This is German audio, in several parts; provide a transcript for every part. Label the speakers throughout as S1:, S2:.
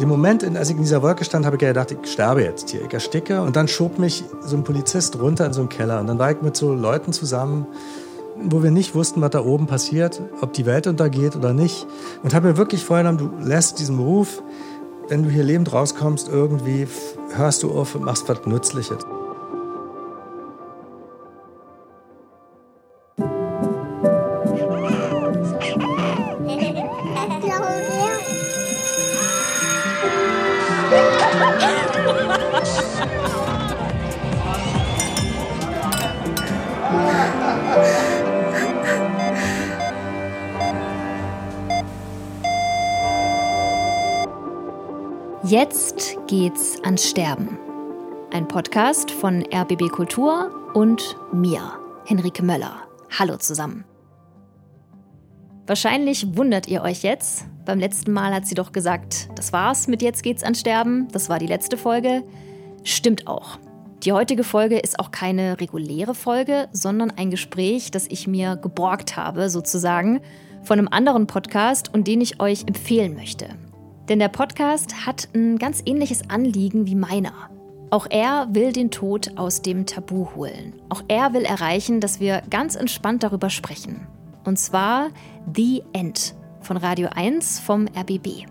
S1: Dem Moment, als ich in dieser Wolke stand, habe ich gedacht, ich sterbe jetzt hier, ich ersticke. Und dann schob mich so ein Polizist runter in so einen Keller. Und dann war ich mit so Leuten zusammen, wo wir nicht wussten, was da oben passiert, ob die Welt untergeht oder nicht. Und habe mir wirklich vorgenommen, du lässt diesen Beruf, wenn du hier lebend rauskommst, irgendwie hörst du auf und machst was Nützliches.
S2: Ans Sterben. Ein Podcast von RBB Kultur und mir, Henrike Möller. Hallo zusammen. Wahrscheinlich wundert ihr euch jetzt. Beim letzten Mal hat sie doch gesagt, das war's mit Jetzt geht's ans Sterben. Das war die letzte Folge. Stimmt auch. Die heutige Folge ist auch keine reguläre Folge, sondern ein Gespräch, das ich mir geborgt habe, sozusagen, von einem anderen Podcast und den ich euch empfehlen möchte. Denn der Podcast hat ein ganz ähnliches Anliegen wie meiner. Auch er will den Tod aus dem Tabu holen. Auch er will erreichen, dass wir ganz entspannt darüber sprechen. Und zwar The End von Radio 1 vom RBB.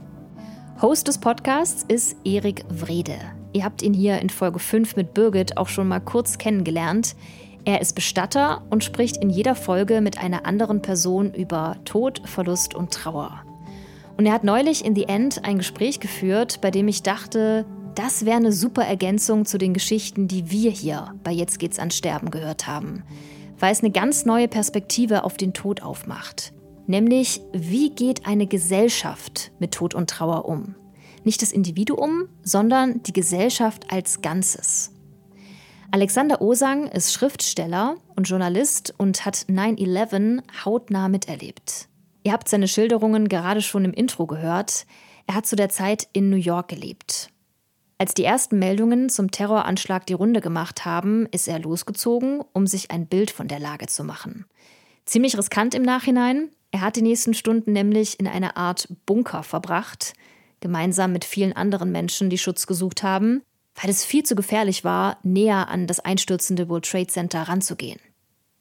S2: Host des Podcasts ist Erik Wrede. Ihr habt ihn hier in Folge 5 mit Birgit auch schon mal kurz kennengelernt. Er ist Bestatter und spricht in jeder Folge mit einer anderen Person über Tod, Verlust und Trauer. Und er hat neulich in The End ein Gespräch geführt, bei dem ich dachte, das wäre eine super Ergänzung zu den Geschichten, die wir hier bei Jetzt geht's an Sterben gehört haben, weil es eine ganz neue Perspektive auf den Tod aufmacht. Nämlich, wie geht eine Gesellschaft mit Tod und Trauer um? Nicht das Individuum, sondern die Gesellschaft als Ganzes. Alexander Osang ist Schriftsteller und Journalist und hat 9-11 hautnah miterlebt. Ihr habt seine Schilderungen gerade schon im Intro gehört. Er hat zu der Zeit in New York gelebt. Als die ersten Meldungen zum Terroranschlag die Runde gemacht haben, ist er losgezogen, um sich ein Bild von der Lage zu machen. Ziemlich riskant im Nachhinein. Er hat die nächsten Stunden nämlich in einer Art Bunker verbracht, gemeinsam mit vielen anderen Menschen, die Schutz gesucht haben, weil es viel zu gefährlich war, näher an das einstürzende World Trade Center ranzugehen.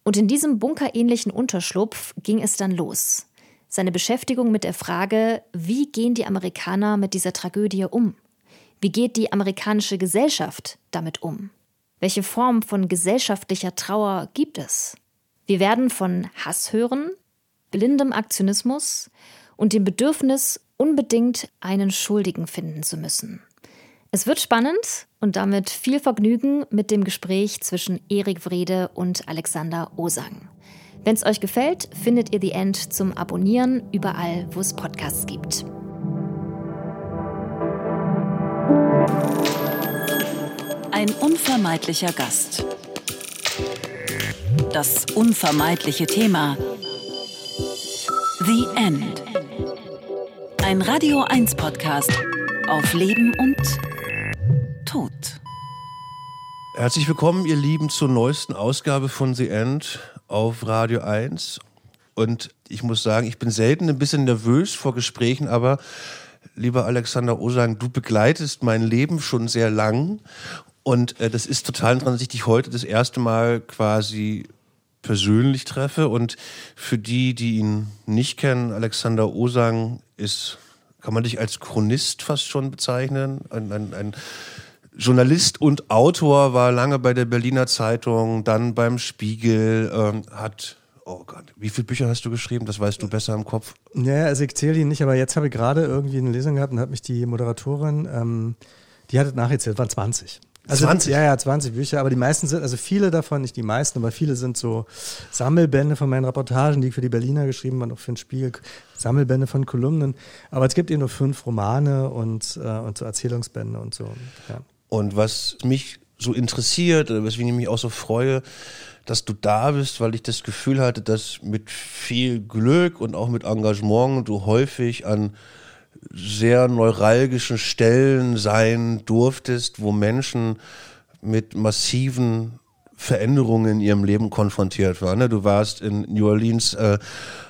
S2: Und in diesem bunkerähnlichen Unterschlupf ging es dann los seine Beschäftigung mit der Frage, wie gehen die Amerikaner mit dieser Tragödie um? Wie geht die amerikanische Gesellschaft damit um? Welche Form von gesellschaftlicher Trauer gibt es? Wir werden von Hass hören, blindem Aktionismus und dem Bedürfnis, unbedingt einen Schuldigen finden zu müssen. Es wird spannend und damit viel Vergnügen mit dem Gespräch zwischen Erik Wrede und Alexander Osang. Wenn es euch gefällt, findet ihr The End zum Abonnieren überall, wo es Podcasts gibt.
S3: Ein unvermeidlicher Gast. Das unvermeidliche Thema. The End. Ein Radio 1 Podcast auf Leben und Tod.
S4: Herzlich willkommen, ihr Lieben, zur neuesten Ausgabe von The End auf Radio 1. Und ich muss sagen, ich bin selten ein bisschen nervös vor Gesprächen, aber lieber Alexander Osang, du begleitest mein Leben schon sehr lang. Und äh, das ist total interessant, dass ich dich heute das erste Mal quasi persönlich treffe. Und für die, die ihn nicht kennen, Alexander Osang ist, kann man dich als Chronist fast schon bezeichnen, ein, ein, ein Journalist und Autor, war lange bei der Berliner Zeitung, dann beim Spiegel, ähm, hat Oh Gott, wie viele Bücher hast du geschrieben? Das weißt du besser im Kopf.
S1: Naja, also ich zähle die nicht, aber jetzt habe ich gerade irgendwie eine Lesung gehabt und hat mich die Moderatorin, ähm, die hat nachgezählt, waren 20. Also, 20? Ja, ja, 20 Bücher, aber die meisten sind, also viele davon, nicht die meisten, aber viele sind so Sammelbände von meinen Reportagen, die ich für die Berliner geschrieben habe, auch für den Spiegel, Sammelbände von Kolumnen. Aber es gibt eben nur fünf Romane und, äh, und so Erzählungsbände und so. Ja.
S4: Und was mich so interessiert, weswegen ich mich auch so freue, dass du da bist, weil ich das Gefühl hatte, dass mit viel Glück und auch mit Engagement du häufig an sehr neuralgischen Stellen sein durftest, wo Menschen mit massiven Veränderungen in ihrem Leben konfrontiert war. Ne? Du warst in New Orleans, äh,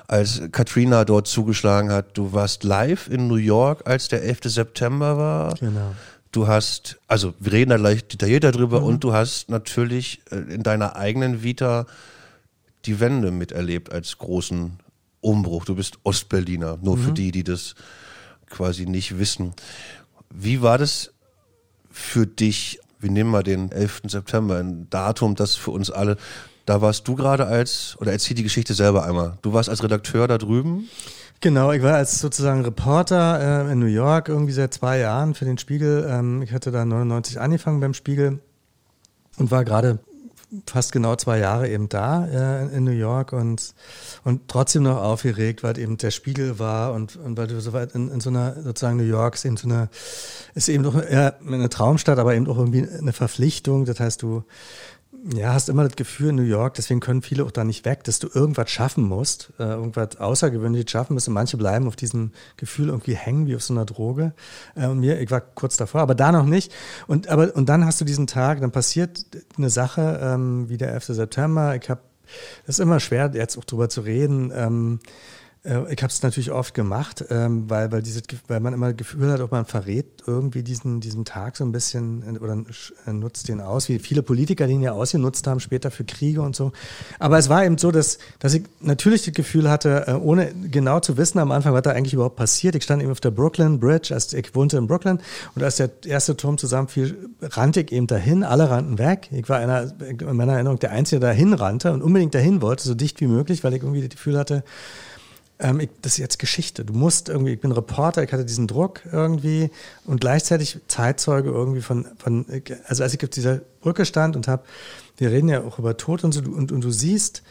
S4: als Katrina dort zugeschlagen hat. Du warst live in New York, als der 11. September war.
S1: Genau.
S4: Du hast, also wir reden da gleich detaillierter drüber mhm. und du hast natürlich äh, in deiner eigenen Vita die Wende miterlebt als großen Umbruch. Du bist Ostberliner, nur mhm. für die, die das quasi nicht wissen. Wie war das für dich? Wir nehmen mal den 11. September, ein Datum, das für uns alle. Da warst du gerade als, oder erzähl die Geschichte selber einmal. Du warst als Redakteur da drüben.
S1: Genau, ich war als sozusagen Reporter äh, in New York irgendwie seit zwei Jahren für den Spiegel. Ähm, ich hatte da 99 angefangen beim Spiegel und war gerade fast genau zwei Jahre eben da äh, in New York und, und trotzdem noch aufgeregt, weil eben der Spiegel war und, und weil du so weit in, in so einer, sozusagen New York ist eben so eine, ist eben doch eher eine Traumstadt, aber eben auch irgendwie eine Verpflichtung. Das heißt, du, ja, hast immer das Gefühl in New York, deswegen können viele auch da nicht weg, dass du irgendwas schaffen musst, äh, irgendwas Außergewöhnliches schaffen musst. Und manche bleiben auf diesem Gefühl irgendwie hängen, wie auf so einer Droge. Äh, und mir, ich war kurz davor, aber da noch nicht. Und, aber, und dann hast du diesen Tag, dann passiert eine Sache, ähm, wie der 11. September. Ich habe, das ist immer schwer, jetzt auch drüber zu reden. Ähm, äh, ich habe es natürlich oft gemacht, ähm, weil, weil, diese, weil man immer das Gefühl hat, ob man verrät irgendwie diesen, diesen Tag so ein bisschen äh, oder äh, nutzt den aus, wie viele Politiker den ja ausgenutzt haben, später für Kriege und so. Aber es war eben so, dass, dass ich natürlich das Gefühl hatte, ohne genau zu wissen am Anfang, was da eigentlich überhaupt passiert. Ich stand eben auf der Brooklyn Bridge, als ich wohnte in Brooklyn und als der erste Turm zusammenfiel, rannte ich eben dahin, alle rannten weg. Ich war einer, in meiner Erinnerung der Einzige, der dahin rannte und unbedingt dahin wollte, so dicht wie möglich, weil ich irgendwie das Gefühl hatte, ähm, ich, das ist jetzt Geschichte. Du musst irgendwie, ich bin Reporter, ich hatte diesen Druck irgendwie und gleichzeitig Zeitzeuge irgendwie von, von also als ich auf dieser Brücke stand und habe, wir reden ja auch über Tod und so, und, und du siehst,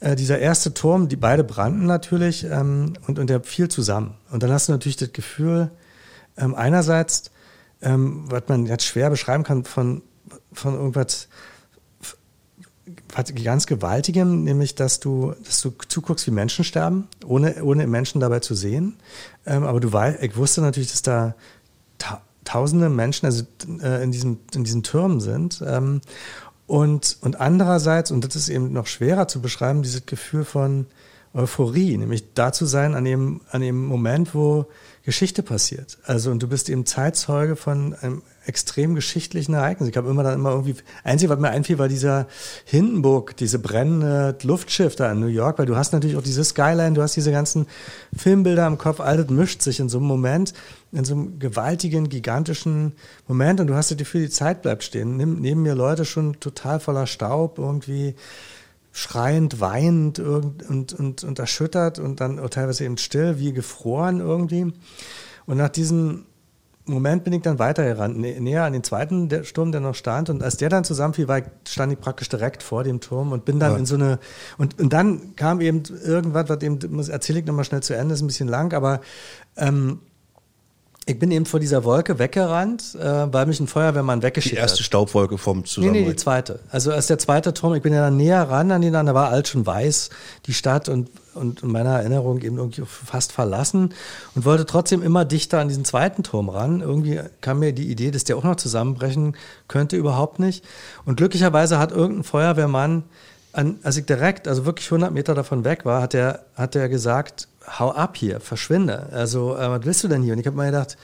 S1: äh, dieser erste Turm, die beide brannten natürlich ähm, und, und der fiel zusammen. Und dann hast du natürlich das Gefühl, ähm, einerseits, ähm, was man jetzt schwer beschreiben kann von, von irgendwas ganz Gewaltigem, nämlich dass du, dass du zuguckst, wie Menschen sterben, ohne, ohne Menschen dabei zu sehen. Ähm, aber du weißt, ich wusste natürlich, dass da ta tausende Menschen also, äh, in, diesem, in diesen Türmen sind. Ähm, und, und andererseits, und das ist eben noch schwerer zu beschreiben, dieses Gefühl von Euphorie, nämlich da zu sein an dem, an dem Moment, wo Geschichte passiert. Also und du bist eben Zeitzeuge von einem extrem geschichtlichen Ereignis. Ich habe immer dann immer irgendwie, einzig, was mir einfiel, war dieser Hindenburg, diese brennende Luftschiff da in New York, weil du hast natürlich auch diese Skyline, du hast diese ganzen Filmbilder im Kopf, all das mischt sich in so einem Moment, in so einem gewaltigen, gigantischen Moment und du hast das Gefühl, die Zeit bleibt stehen. Neben mir Leute schon total voller Staub, irgendwie schreiend, weinend und, und, und, und erschüttert und dann teilweise eben still, wie gefroren irgendwie. Und nach diesem Moment bin ich dann weitergerannt, näher an den zweiten Sturm, der noch stand. Und als der dann zusammenfiel, war ich, stand ich praktisch direkt vor dem Turm und bin dann ja. in so eine. Und, und dann kam eben irgendwas, was eben, erzähle ich nochmal schnell zu Ende, ist ein bisschen lang, aber ähm, ich bin eben vor dieser Wolke weggerannt, äh, weil mich ein Feuerwehrmann weggeschickt hat.
S4: Die erste hat. Staubwolke vom Zusammenhang.
S1: Nee, nee, die zweite. Also als der zweite Turm, ich bin ja dann näher ran an den, da war alt schon weiß, die Stadt und, und in meiner Erinnerung eben irgendwie fast verlassen und wollte trotzdem immer dichter an diesen zweiten Turm ran. Irgendwie kam mir die Idee, dass der auch noch zusammenbrechen könnte, überhaupt nicht. Und glücklicherweise hat irgendein Feuerwehrmann, an, als ich direkt, also wirklich 100 Meter davon weg war, hat der, hat der gesagt, hau ab hier, verschwinde. Also, äh, was willst du denn hier? Und ich habe mir gedacht,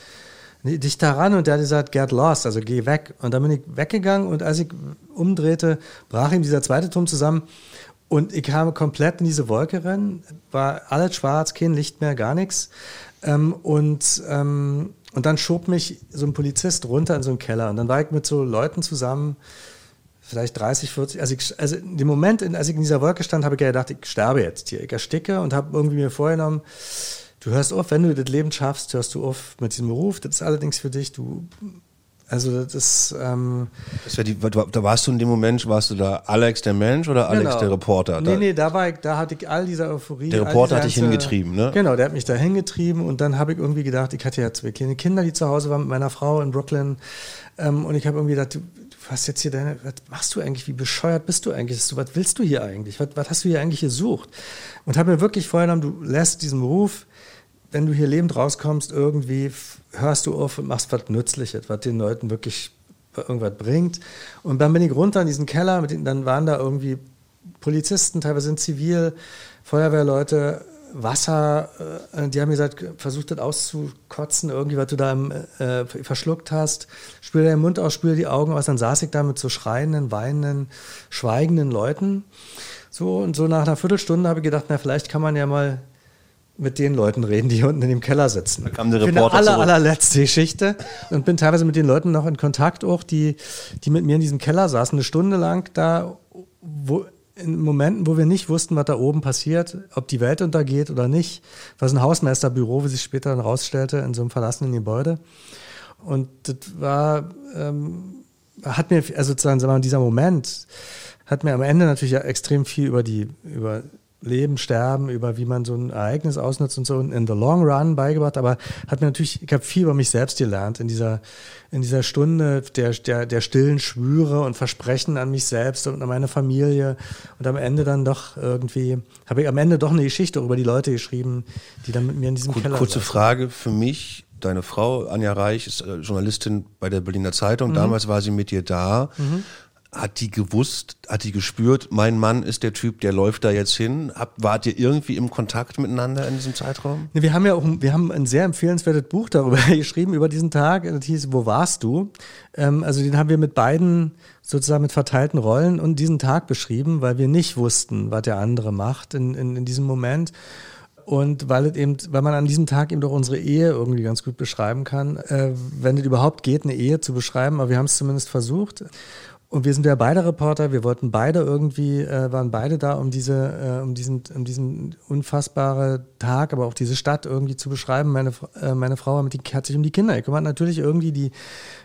S1: dich daran und der hat gesagt, get lost, also geh weg. Und dann bin ich weggegangen und als ich umdrehte, brach ihm dieser zweite Turm zusammen und ich kam komplett in diese Wolke rein, war alles schwarz, kein Licht mehr, gar nichts. Ähm, und, ähm, und dann schob mich so ein Polizist runter in so einen Keller und dann war ich mit so Leuten zusammen, vielleicht 30, 40, also, ich, also in dem Moment, als ich in dieser Wolke stand, habe ich gedacht, ich sterbe jetzt hier, ich ersticke und habe irgendwie mir vorgenommen, du hörst auf, wenn du das Leben schaffst, hörst du auf mit diesem Beruf, das ist allerdings für dich, du, also das ist, ähm,
S4: das die, da warst du in dem Moment, warst du da Alex der Mensch oder Alex genau. der Reporter?
S1: Nee, nee, da war ich, da hatte ich all diese Euphorie.
S4: Der Reporter hat dich hingetrieben, ne?
S1: Genau, der hat mich da hingetrieben und dann habe ich irgendwie gedacht, ich hatte ja zwei kleine Kinder, die zu Hause waren mit meiner Frau in Brooklyn ähm, und ich habe irgendwie gedacht, hast jetzt hier deine, was machst du eigentlich, wie bescheuert bist du eigentlich, was willst du hier eigentlich, was, was hast du hier eigentlich gesucht? Und habe mir wirklich vorgenommen, du lässt diesen Beruf, wenn du hier lebend rauskommst, irgendwie hörst du auf und machst was Nützliches, was den Leuten wirklich irgendwas bringt. Und dann bin ich runter in diesen Keller, den, dann waren da irgendwie Polizisten, teilweise sind zivil, Feuerwehrleute, Wasser, äh, die haben gesagt, versucht das auszukotzen, irgendwie, was du da im, äh, verschluckt hast. Spül den Mund aus, spül die Augen aus. Dann saß ich da mit so schreienden, weinenden, schweigenden Leuten. So, und so nach einer Viertelstunde habe ich gedacht, na, vielleicht kann man ja mal mit den Leuten reden, die unten in dem Keller sitzen.
S4: Da kam der Reporter
S1: Für eine aller, allerletzte Geschichte und bin teilweise mit den Leuten noch in Kontakt auch, die, die mit mir in diesem Keller saßen, eine Stunde lang da, wo in Momenten, wo wir nicht wussten, was da oben passiert, ob die Welt untergeht oder nicht, was ein Hausmeisterbüro, wie sich später dann rausstellte, in so einem verlassenen Gebäude. Und das war, ähm, hat mir, also sozusagen, dieser Moment hat mir am Ende natürlich extrem viel über die, über Leben, Sterben, über wie man so ein Ereignis ausnutzt und so in the long run beigebracht, aber hat mir natürlich, ich habe viel über mich selbst gelernt in dieser, in dieser Stunde der, der, der stillen Schwüre und Versprechen an mich selbst und an meine Familie und am Ende dann doch irgendwie, habe ich am Ende doch eine Geschichte über die Leute geschrieben, die dann mit mir in diesem
S4: Kur
S1: Keller
S4: Kurze
S1: saßen.
S4: Frage für mich. Deine Frau, Anja Reich, ist äh, Journalistin bei der Berliner Zeitung. Damals war sie mit dir da. Hat die gewusst, hat die gespürt, mein Mann ist der Typ, der läuft da jetzt hin? Hab, wart ihr irgendwie im Kontakt miteinander in diesem Zeitraum?
S1: Wir haben ja auch, wir haben ein sehr empfehlenswertes Buch darüber geschrieben, über diesen Tag. Das hieß, wo warst du? Ähm, also den haben wir mit beiden sozusagen mit verteilten Rollen und diesen Tag beschrieben, weil wir nicht wussten, was der andere macht in, in, in diesem Moment. Und weil eben, weil man an diesem Tag eben doch unsere Ehe irgendwie ganz gut beschreiben kann, äh, wenn es überhaupt geht, eine Ehe zu beschreiben, aber wir haben es zumindest versucht. Und wir sind ja beide Reporter, wir wollten beide irgendwie, äh, waren beide da, um diese, äh, um diesen, um diesen unfassbare Tag, aber auch diese Stadt irgendwie zu beschreiben. Meine, äh, meine Frau die, hat sich um die Kinder gekümmert, natürlich irgendwie, die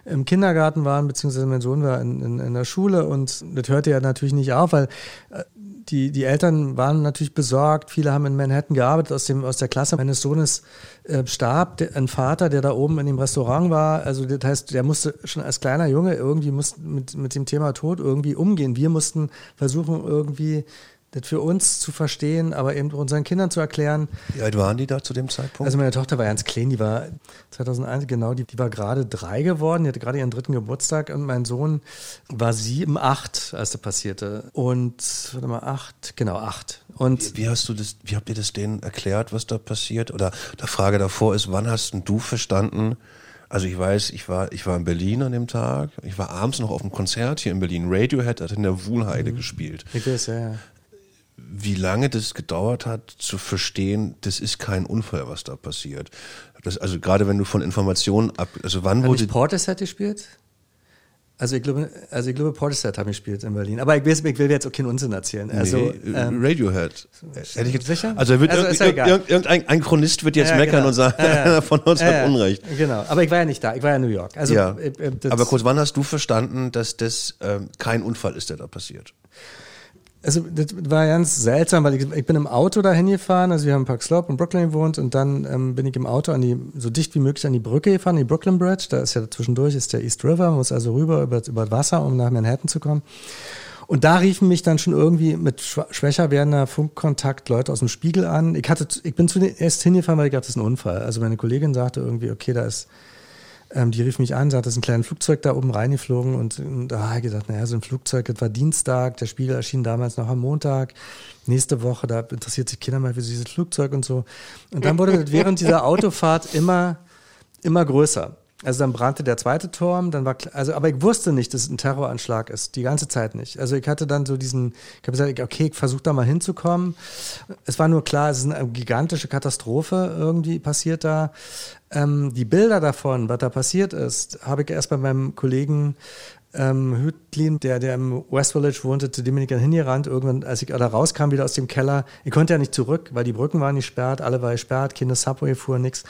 S1: im Kindergarten waren, beziehungsweise mein Sohn war in, in, in der Schule und das hörte ja natürlich nicht auf, weil äh, die, die Eltern waren natürlich besorgt. Viele haben in Manhattan gearbeitet. Aus, dem, aus der Klasse meines Sohnes äh, starb der, ein Vater, der da oben in dem Restaurant war. Also das heißt, der musste schon als kleiner Junge irgendwie mit, mit dem Thema Tod irgendwie umgehen. Wir mussten versuchen, irgendwie das für uns zu verstehen, aber eben unseren Kindern zu erklären.
S4: Wie alt waren die da zu dem Zeitpunkt?
S1: Also meine Tochter war ganz klein, die war 2001, genau, die, die war gerade drei geworden, die hatte gerade ihren dritten Geburtstag und mein Sohn war sieben, acht, als das passierte. Und, warte mal, acht, genau, acht. Und
S4: wie, wie hast du das, wie habt ihr das denen erklärt, was da passiert? Oder die Frage davor ist, wann hast denn du verstanden, also ich weiß, ich war, ich war in Berlin an dem Tag. Ich war abends noch auf einem Konzert hier in Berlin. Radiohead hat in der Wuhlheide
S1: Mhm.
S4: gespielt.
S1: ich weiß, ja, ja.
S4: Wie lange das gedauert hat, zu verstehen, das ist kein Unfall, was da passiert. Das, also gerade wenn du von Informationen ab, also wann
S1: Hat
S4: wurde
S1: nicht Portishead gespielt? Also ich glaube, also ich glaube, Portishead hat gespielt in Berlin. Aber ich, weiß, ich will jetzt auch keinen Unsinn erzählen. Also,
S4: nee,
S1: ähm,
S4: Radiohead. Hätte ich jetzt,
S1: Sicher?
S4: Also, wird
S1: Also
S4: irg-
S1: ist ja egal.
S4: irg- irgendein ein Chronist wird jetzt
S1: Ja,
S4: meckern
S1: genau.
S4: und sagen,
S1: Ja,
S4: von uns hat. Unrecht.
S1: Genau, aber ich war ja nicht da, ich war ja in New York. Also,
S4: ja.
S1: äh, äh, das-
S4: Aber kurz, wann hast du verstanden, dass das ähm, kein Unfall ist, der da passiert?
S1: Also das war ganz seltsam, weil ich, ich bin im Auto dahin gefahren, also wir haben Park Slope in Brooklyn gewohnt und dann ähm, bin ich im Auto an die, so dicht wie möglich an die Brücke gefahren, die Brooklyn Bridge, da ist ja zwischendurch ist der East River, man muss also rüber über, über das Wasser, um nach Manhattan zu kommen. Und da riefen mich dann schon irgendwie mit schwächer werdender Funkkontakt Leute aus dem Spiegel an. Ich hatte, ich bin zuerst hingefahren, weil ich dachte, das ist ein Unfall. Also meine Kollegin sagte irgendwie, okay, da ist ähm, die rief mich an, sagte, es ist ein kleines Flugzeug da oben reingeflogen und, und da habe ich gedacht, naja, so ein Flugzeug, das war Dienstag, der Spiegel erschien damals noch am Montag, nächste Woche, da interessiert sich keiner mehr für dieses Flugzeug und so. Und dann wurde das während dieser Autofahrt immer, immer größer. Also dann brannte der zweite Turm, dann war also aber ich wusste nicht, dass es ein Terroranschlag ist, die ganze Zeit nicht. Also ich hatte dann so diesen, ich habe gesagt, okay, ich versuche da mal hinzukommen. Es war nur klar, es ist eine gigantische Katastrophe irgendwie passiert da. Ähm, die Bilder davon, was da passiert ist, habe ich erst bei meinem Kollegen ähm, Hütlin, der, der im West Village wohnte, zu dem bin ich dann hingerannt. Irgendwann, als ich da rauskam, wieder aus dem Keller, ich konnte ja nicht zurück, weil die Brücken waren gesperrt, alle war gesperrt, keine Subway fuhr, nix.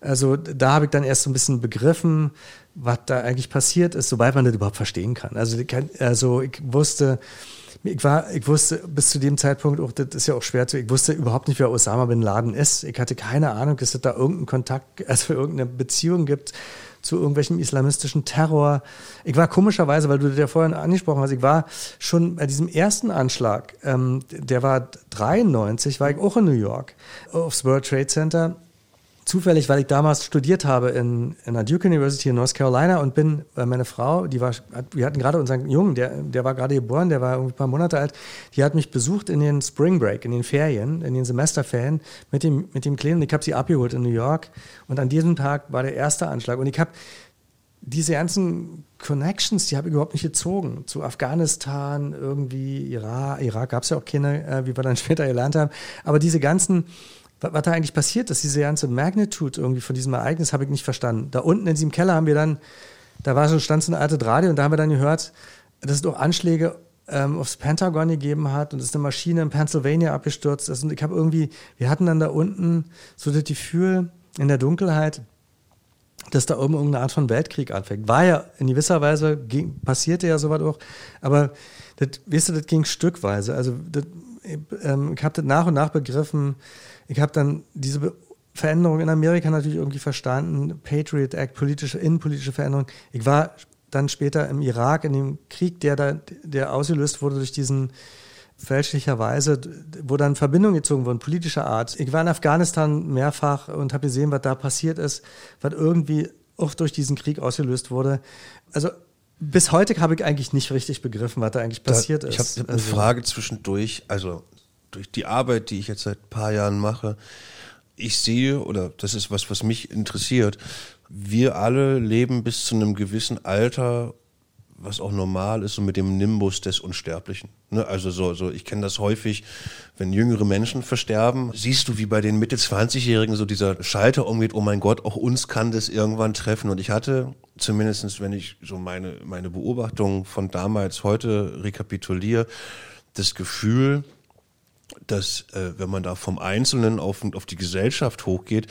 S1: Also da habe ich dann erst so ein bisschen begriffen, was da eigentlich passiert ist, soweit man das überhaupt verstehen kann. Also, also ich wusste, ich war, ich wusste bis zu dem Zeitpunkt auch, das ist ja auch schwer zu, ich wusste überhaupt nicht, wer Osama Bin Laden ist. Ich hatte keine Ahnung, dass es da irgendeinen Kontakt, also irgendeine Beziehung gibt zu irgendwelchem islamistischen Terror. Ich war komischerweise, weil du das ja vorhin angesprochen hast, ich war schon bei diesem ersten Anschlag, ähm, der war 93, war ich auch in New York, aufs World Trade Center zufällig, weil ich damals studiert habe in, in der Duke University in North Carolina und bin, weil meine Frau, die war, wir hatten gerade unseren Jungen, der, der war gerade geboren, der war ein paar Monate alt, die hat mich besucht in den Spring Break, in den Ferien, in den Semesterferien mit dem, mit dem Kleinen und ich habe sie abgeholt in New York und an diesem Tag war der erste Anschlag und ich habe diese ganzen Connections, die habe ich überhaupt nicht gezogen. Zu Afghanistan, irgendwie Irak, Irak gab es ja auch keine, äh, wie wir dann später gelernt haben. Aber diese ganzen, was, da eigentlich passiert ist, diese ganze Magnitude irgendwie von diesem Ereignis, habe ich nicht verstanden. Da unten in diesem Keller haben wir dann, da war so, stand so eine alte Radio und da haben wir dann gehört, dass es doch Anschläge ähm, aufs Pentagon gegeben hat und es ist eine Maschine in Pennsylvania abgestürzt ist. Und ich habe irgendwie, wir hatten dann da unten so das Gefühl in der Dunkelheit, dass da oben irgendeine Art von Weltkrieg anfängt. War ja in gewisser Weise, ging, passierte ja sowas auch, aber das, weißt du, das ging stückweise. Also das, ähm, ich habe das nach und nach begriffen. Ich habe dann diese Be Veränderung in Amerika natürlich irgendwie verstanden, Patriot Act, politische, innenpolitische Veränderung. Ich war dann später im Irak, in dem Krieg, der da, der ausgelöst wurde durch diesen fälschlicherweise, wo dann Verbindungen gezogen wurden, politischer Art. Ich war in Afghanistan mehrfach und habe gesehen, was da passiert ist, was irgendwie auch durch diesen Krieg ausgelöst wurde. Also bis heute habe ich eigentlich nicht richtig begriffen, was da eigentlich passiert
S4: da,
S1: ist.
S4: Ich habe eine also. Frage zwischendurch, also durch die Arbeit, die ich jetzt seit ein paar Jahren mache, ich sehe, oder das ist was, was mich interessiert, wir alle leben bis zu einem gewissen Alter was auch normal ist, so mit dem Nimbus des Unsterblichen. Ne? Also so, so ich kenne das häufig, wenn jüngere Menschen versterben, siehst du, wie bei den Mitte 20-Jährigen so dieser Schalter umgeht, oh mein Gott, auch uns kann das irgendwann treffen. Und ich hatte, zumindestens wenn ich so meine, meine Beobachtungen von damals heute rekapituliere, das Gefühl, dass äh, wenn man da vom Einzelnen auf, auf die Gesellschaft hochgeht,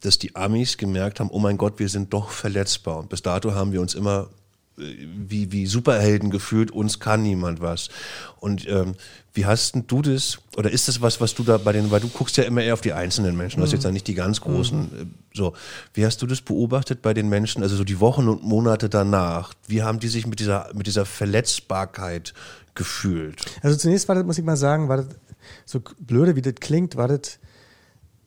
S4: dass die Amis gemerkt haben, oh mein Gott, wir sind doch verletzbar. Und bis dato haben wir uns immer wie, wie Superhelden gefühlt, uns kann niemand was. Und ähm, wie hast denn du das, oder ist das was, was du da bei den, weil du guckst ja immer eher auf die einzelnen Menschen, du hast jetzt ja nicht die ganz großen, mhm. Äh, so. Wie hast du das beobachtet bei den Menschen, also so die Wochen und Monate danach? Wie haben die sich mit dieser, mit dieser Verletzbarkeit gefühlt?
S1: Also zunächst war das, muss ich mal sagen, war das, so blöde wie das klingt, war das,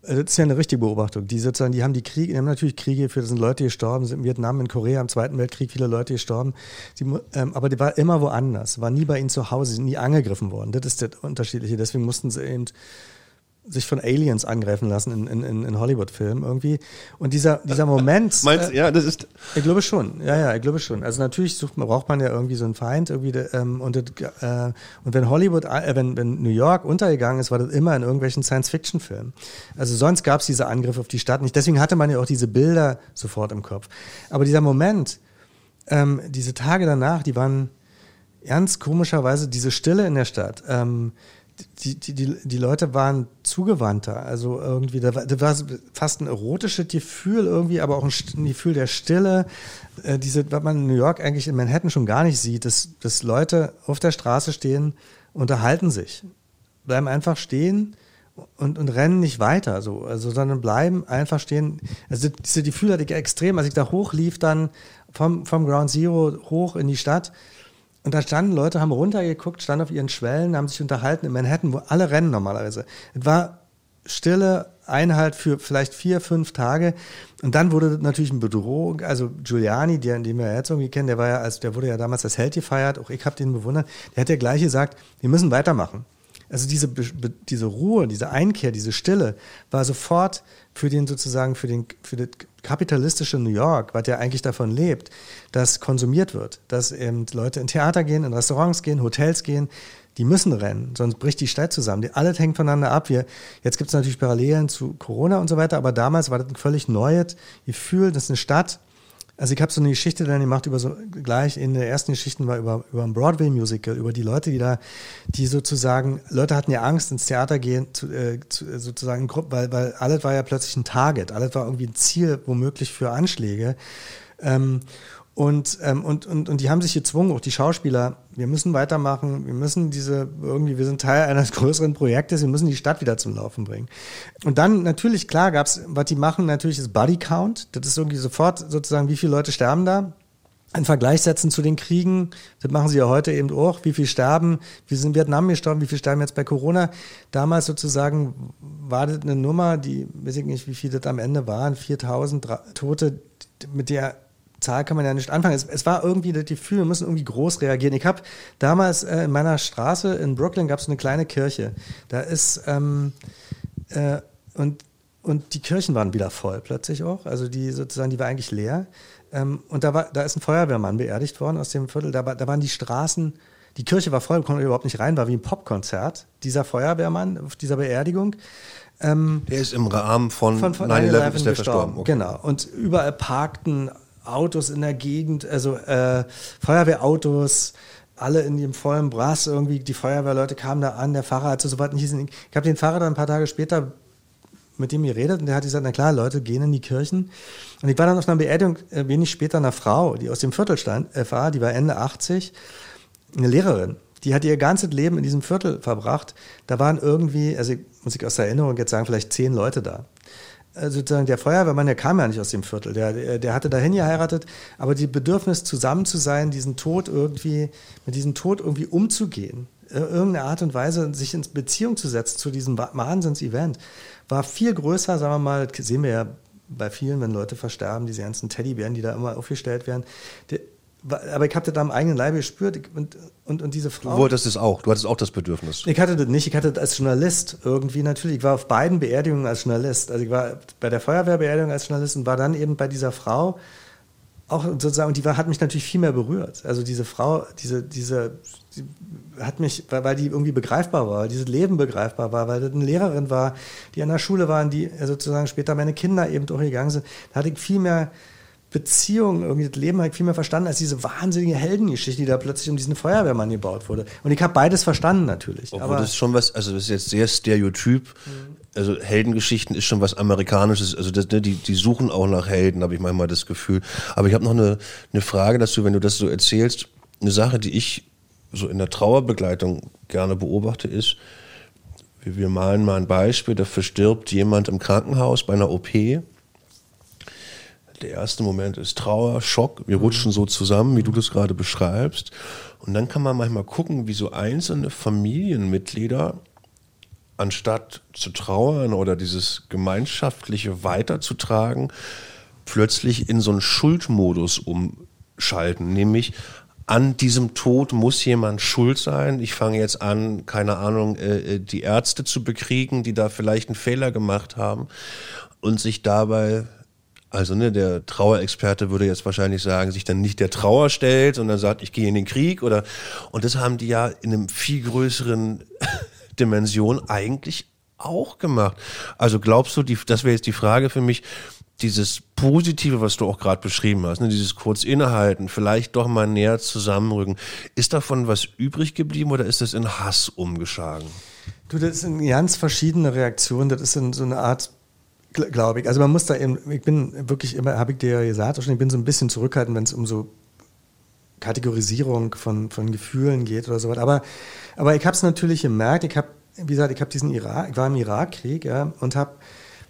S1: das ist ja eine richtige Beobachtung. Die sozusagen, die haben die Kriege, die haben natürlich Kriege geführt, sind Leute gestorben, sind in Vietnam, in Korea im Zweiten Weltkrieg viele Leute gestorben. Die, ähm, aber die war immer woanders, war nie bei ihnen zu Hause, sind nie angegriffen worden. Das ist das Unterschiedliche. Deswegen mussten sie eben sich von Aliens angreifen lassen in, in, in Hollywood-Filmen irgendwie. Und dieser, dieser Moment.
S4: Meinst
S1: äh,
S4: ja, das ist.
S1: Ich glaube schon, ja, ja, ich glaube schon. Also natürlich sucht man, braucht man ja irgendwie so einen Feind irgendwie. Ähm, und, äh, und wenn Hollywood, äh, wenn, wenn New York untergegangen ist, war das immer in irgendwelchen Science-Fiction-Filmen. Also sonst gab es diese Angriffe auf die Stadt nicht. Deswegen hatte man ja auch diese Bilder sofort im Kopf. Aber dieser Moment, ähm, diese Tage danach, die waren ganz komischerweise diese Stille in der Stadt. Ähm, die, die, die, die Leute waren zugewandter. Also irgendwie, da war, da war fast ein erotisches Gefühl irgendwie, aber auch ein, Gefühl der Stille. Äh, diese, was man in New York eigentlich in Manhattan schon gar nicht sieht, dass, dass Leute auf der Straße stehen, unterhalten sich, bleiben einfach stehen und, und rennen nicht weiter, so, also, sondern bleiben einfach stehen. Also diese Gefühle hatte ich extrem, als ich da hochlief, dann vom, vom Ground Zero hoch in die Stadt und da standen Leute, haben runtergeguckt, standen auf ihren Schwellen, haben sich unterhalten in Manhattan, wo alle rennen normalerweise. Es war stille Einhalt für vielleicht vier, fünf Tage. Und dann wurde natürlich eine Bedrohung. Also Giuliani, der, den wir jetzt irgendwie kennen, der war ja, als, der wurde ja damals als Held gefeiert. Auch ich habe den bewundert. Der hat ja gleich gesagt, wir müssen weitermachen. Also diese, diese Ruhe, diese Einkehr, diese Stille war sofort für den sozusagen, für den, für das kapitalistische New York, was ja eigentlich davon lebt, dass konsumiert wird, dass eben Leute in Theater gehen, in Restaurants gehen, Hotels gehen, die müssen rennen, sonst bricht die Stadt zusammen. Die, alles hängt voneinander ab. Wir, jetzt gibt es natürlich Parallelen zu Corona und so weiter, aber damals war das ein völlig neues Gefühl, dass eine Stadt also ich habe so eine Geschichte dann gemacht über so gleich in der ersten Geschichte war über über ein Broadway Musical über die Leute, die da, die sozusagen Leute hatten ja Angst ins Theater gehen zu, äh, zu, äh, sozusagen weil weil alles war ja plötzlich ein Target, alles war irgendwie ein Ziel womöglich für Anschläge. Ähm, und, ähm, und, und, und die haben sich gezwungen, auch die Schauspieler, wir müssen weitermachen, wir müssen diese, irgendwie, wir sind Teil eines größeren Projektes, wir müssen die Stadt wieder zum Laufen bringen. Und dann natürlich, klar, gab's, was die machen, natürlich ist Body Count. Das ist irgendwie sofort sozusagen, wie viele Leute sterben da. einen Vergleich setzen zu den Kriegen. Das machen sie ja heute eben auch. Wie viel sterben? Wie sind in Vietnam gestorben? Wie viel sterben jetzt bei Corona? Damals sozusagen war das eine Nummer, die, weiß ich nicht, wie viel das am Ende waren, 4000 Tote, mit der Zahl kann man ja nicht anfangen. Es, es, war irgendwie das Gefühl, wir müssen irgendwie groß reagieren. Ich habe damals äh, in meiner Straße in Brooklyn gab es eine kleine Kirche. Da ist ähm, äh, und und die Kirchen waren wieder voll plötzlich auch. Also die sozusagen, die war eigentlich leer. Ähm, und da, war, da ist ein Feuerwehrmann beerdigt worden aus dem Viertel. Da, da waren die Straßen, die Kirche war voll, konnte überhaupt nicht rein, war wie ein Popkonzert. Dieser Feuerwehrmann auf dieser Beerdigung.
S4: Ähm, der ist im Rahmen von, von, von 9-11 ist der verstorben.
S1: Okay. Genau. Und überall parkten Autos in der Gegend, also äh, Feuerwehrautos, alle in dem vollen Brass irgendwie, die Feuerwehrleute kamen da an, der Fahrer hat so was nicht. Ich habe den Fahrer dann ein paar Tage später mit dem geredet und der hat gesagt, na klar, Leute gehen in die Kirchen. Und ich war dann auf einer Beerdigung äh, wenig später einer Frau, die aus dem Viertel stand, äh, war, die war Ende 80, eine Lehrerin. Die hat ihr ganzes Leben in diesem Viertel verbracht. Da waren irgendwie, also muss ich aus der Erinnerung jetzt sagen, vielleicht zehn Leute da. Also sozusagen der Feuerwehrmann, der kam ja nicht aus dem Viertel, der, der, der hatte dahin geheiratet, aber die Bedürfnis zusammen zu sein, diesen Tod irgendwie, mit diesem Tod irgendwie umzugehen, äh, irgendeine Art und Weise sich in Beziehung zu setzen zu diesem Wahnsinns-Event, war viel größer, sagen wir mal, das sehen wir ja bei vielen, wenn Leute versterben, diese ganzen Teddybären, die da immer aufgestellt werden. Aber ich habe das da am eigenen Leibe gespürt und, und, und diese Frau.
S4: Du wolltest es auch, du hattest auch das Bedürfnis.
S1: Ich hatte das nicht, ich hatte das als Journalist irgendwie natürlich. Ich war auf beiden Beerdigungen als Journalist. Also ich war bei der Feuerwehrbeerdigung als Journalist und war dann eben bei dieser Frau, auch sozusagen, und die war, hat mich natürlich viel mehr berührt. Also diese Frau, diese, diese, die hat mich, weil, weil die irgendwie begreifbar war, weil dieses Leben begreifbar war, weil das eine Lehrerin war, die an der Schule waren, die sozusagen später meine Kinder eben durchgegangen sind. Da hatte ich viel mehr Beziehung, irgendwie das Leben habe ich viel mehr verstanden als diese wahnsinnige Heldengeschichte, die da plötzlich um diesen Feuerwehrmann gebaut wurde. Und ich habe beides verstanden natürlich.
S4: Obwohl aber das ist schon was, also das ist jetzt sehr stereotyp. Mhm. Also Heldengeschichten ist schon was Amerikanisches. Also das, ne, die, die suchen auch nach Helden, habe ich manchmal das Gefühl. Aber ich habe noch eine, eine Frage dazu, wenn du das so erzählst. Eine Sache, die ich so in der Trauerbegleitung gerne beobachte, ist, wir malen mal ein Beispiel, da verstirbt jemand im Krankenhaus bei einer OP der erste Moment ist Trauer, Schock. Wir mhm. rutschen so zusammen, wie du das gerade beschreibst. Und dann kann man manchmal gucken, wie so einzelne Familienmitglieder, anstatt zu trauern oder dieses Gemeinschaftliche weiterzutragen, plötzlich in so einen Schuldmodus umschalten. Nämlich, an diesem Tod muss jemand schuld sein. Ich fange jetzt an, keine Ahnung, äh, äh, die Ärzte zu bekriegen, die da vielleicht einen Fehler gemacht haben und sich dabei also ne, der Trauerexperte würde jetzt wahrscheinlich sagen, sich dann nicht der Trauer stellt, sondern sagt, ich gehe in den Krieg oder und das haben die ja in einem viel größeren Dimension eigentlich auch gemacht. Also glaubst du, die, das wäre jetzt die Frage für mich, dieses Positive, was du auch gerade beschrieben hast, ne, dieses kurz innehalten, vielleicht doch mal näher zusammenrücken, ist davon was übrig geblieben oder ist das in Hass umgeschlagen?
S1: Du, das sind ganz verschiedene Reaktionen. Das ist so eine Art glaube ich. Also man muss da eben, ich bin wirklich immer, habe ich dir gesagt, ich bin so ein bisschen zurückhaltend, wenn es um so Kategorisierung von, von Gefühlen geht oder sowas. Aber, aber ich habe es natürlich gemerkt, ich habe, wie gesagt, ich habe diesen Irak, ich war im Irakkrieg ja, und habe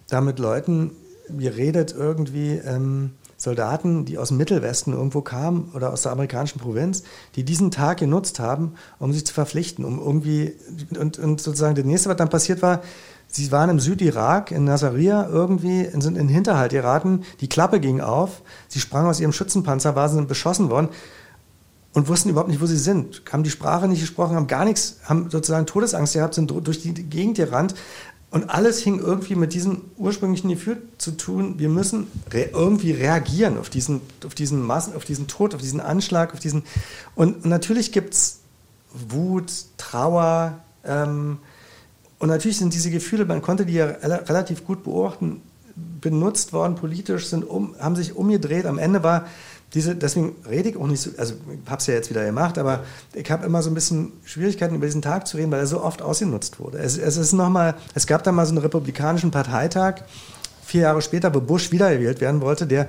S1: da mit Leuten geredet, irgendwie ähm, Soldaten, die aus dem Mittelwesten irgendwo kamen oder aus der amerikanischen Provinz, die diesen Tag genutzt haben, um sich zu verpflichten, um irgendwie, und, und sozusagen das nächste, was dann passiert war, Sie waren im Südirak, in Nasiriyah irgendwie, sind in den Hinterhalt geraten. Die Klappe ging auf. Sie sprangen aus ihrem Schützenpanzer, waren sind beschossen worden und wussten überhaupt nicht, wo sie sind. Haben die Sprache nicht gesprochen, haben gar nichts, haben sozusagen Todesangst gehabt, sind durch die Gegend gerannt. Und alles hing irgendwie mit diesem ursprünglichen Gefühl zu tun, wir müssen re irgendwie reagieren auf diesen, auf diesen Massen, auf diesen Tod, auf diesen Anschlag, auf diesen. Und natürlich gibt es Wut, Trauer, ähm, und natürlich sind diese Gefühle, man konnte die ja relativ gut beobachten, benutzt worden politisch, sind um, haben sich umgedreht. Am Ende war diese, deswegen rede ich auch nicht so, also ich habe es ja jetzt wieder gemacht, aber ich habe immer so ein bisschen Schwierigkeiten über diesen Tag zu reden, weil er so oft ausgenutzt wurde. Es, es ist noch mal, es gab da mal so einen republikanischen Parteitag, vier Jahre später, wo Bush wiedergewählt werden wollte, der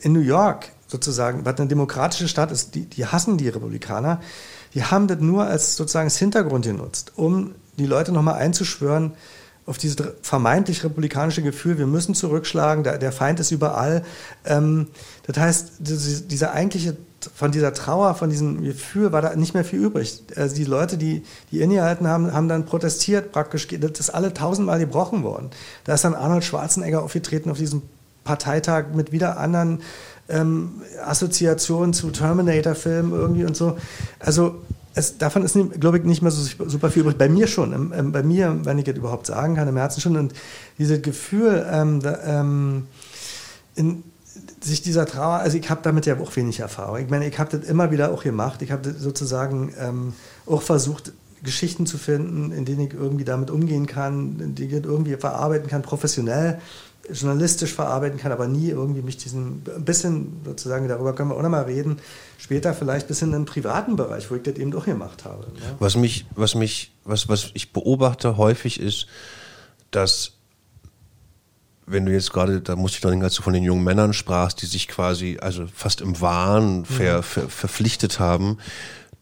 S1: in New York sozusagen, was eine demokratische Stadt ist, die, die hassen die Republikaner, die haben das nur als sozusagen als Hintergrund genutzt, um die Leute nochmal einzuschwören, auf dieses vermeintlich republikanische Gefühl, wir müssen zurückschlagen, der, der Feind ist überall. Ähm, das heißt, dieser eigentliche, von dieser Trauer, von diesem Gefühl war da nicht mehr viel übrig. Also die Leute, die, die innegehalten haben, haben dann protestiert praktisch. Das ist alle tausendmal gebrochen worden. Da ist dann Arnold Schwarzenegger aufgetreten auf diesem Parteitag mit wieder anderen ähm, Assoziationen zu Terminator-Filmen irgendwie und so. Also es, davon ist, glaube ich, nicht mehr so super viel übrig. Bei mir schon, ähm, bei mir, wenn ich das überhaupt sagen kann, im Herzen schon. Und dieses Gefühl, ähm, da, ähm, in, sich dieser Trauer, also ich habe damit ja auch wenig Erfahrung. Ich meine, ich habe das immer wieder auch gemacht. Ich habe sozusagen ähm, auch versucht, Geschichten zu finden, in denen ich irgendwie damit umgehen kann, die ich irgendwie verarbeiten kann, professionell journalistisch verarbeiten kann, aber nie irgendwie mich diesen, ein bisschen sozusagen, darüber können wir auch nochmal reden, später vielleicht bis in den privaten Bereich, wo ich das eben doch gemacht habe. Ne?
S4: Was mich, was mich, was, was ich beobachte häufig ist, dass wenn du jetzt gerade, da musste ich dann, als du von den jungen Männern sprachst, die sich quasi, also fast im Wahn ver, mhm. ver, verpflichtet haben,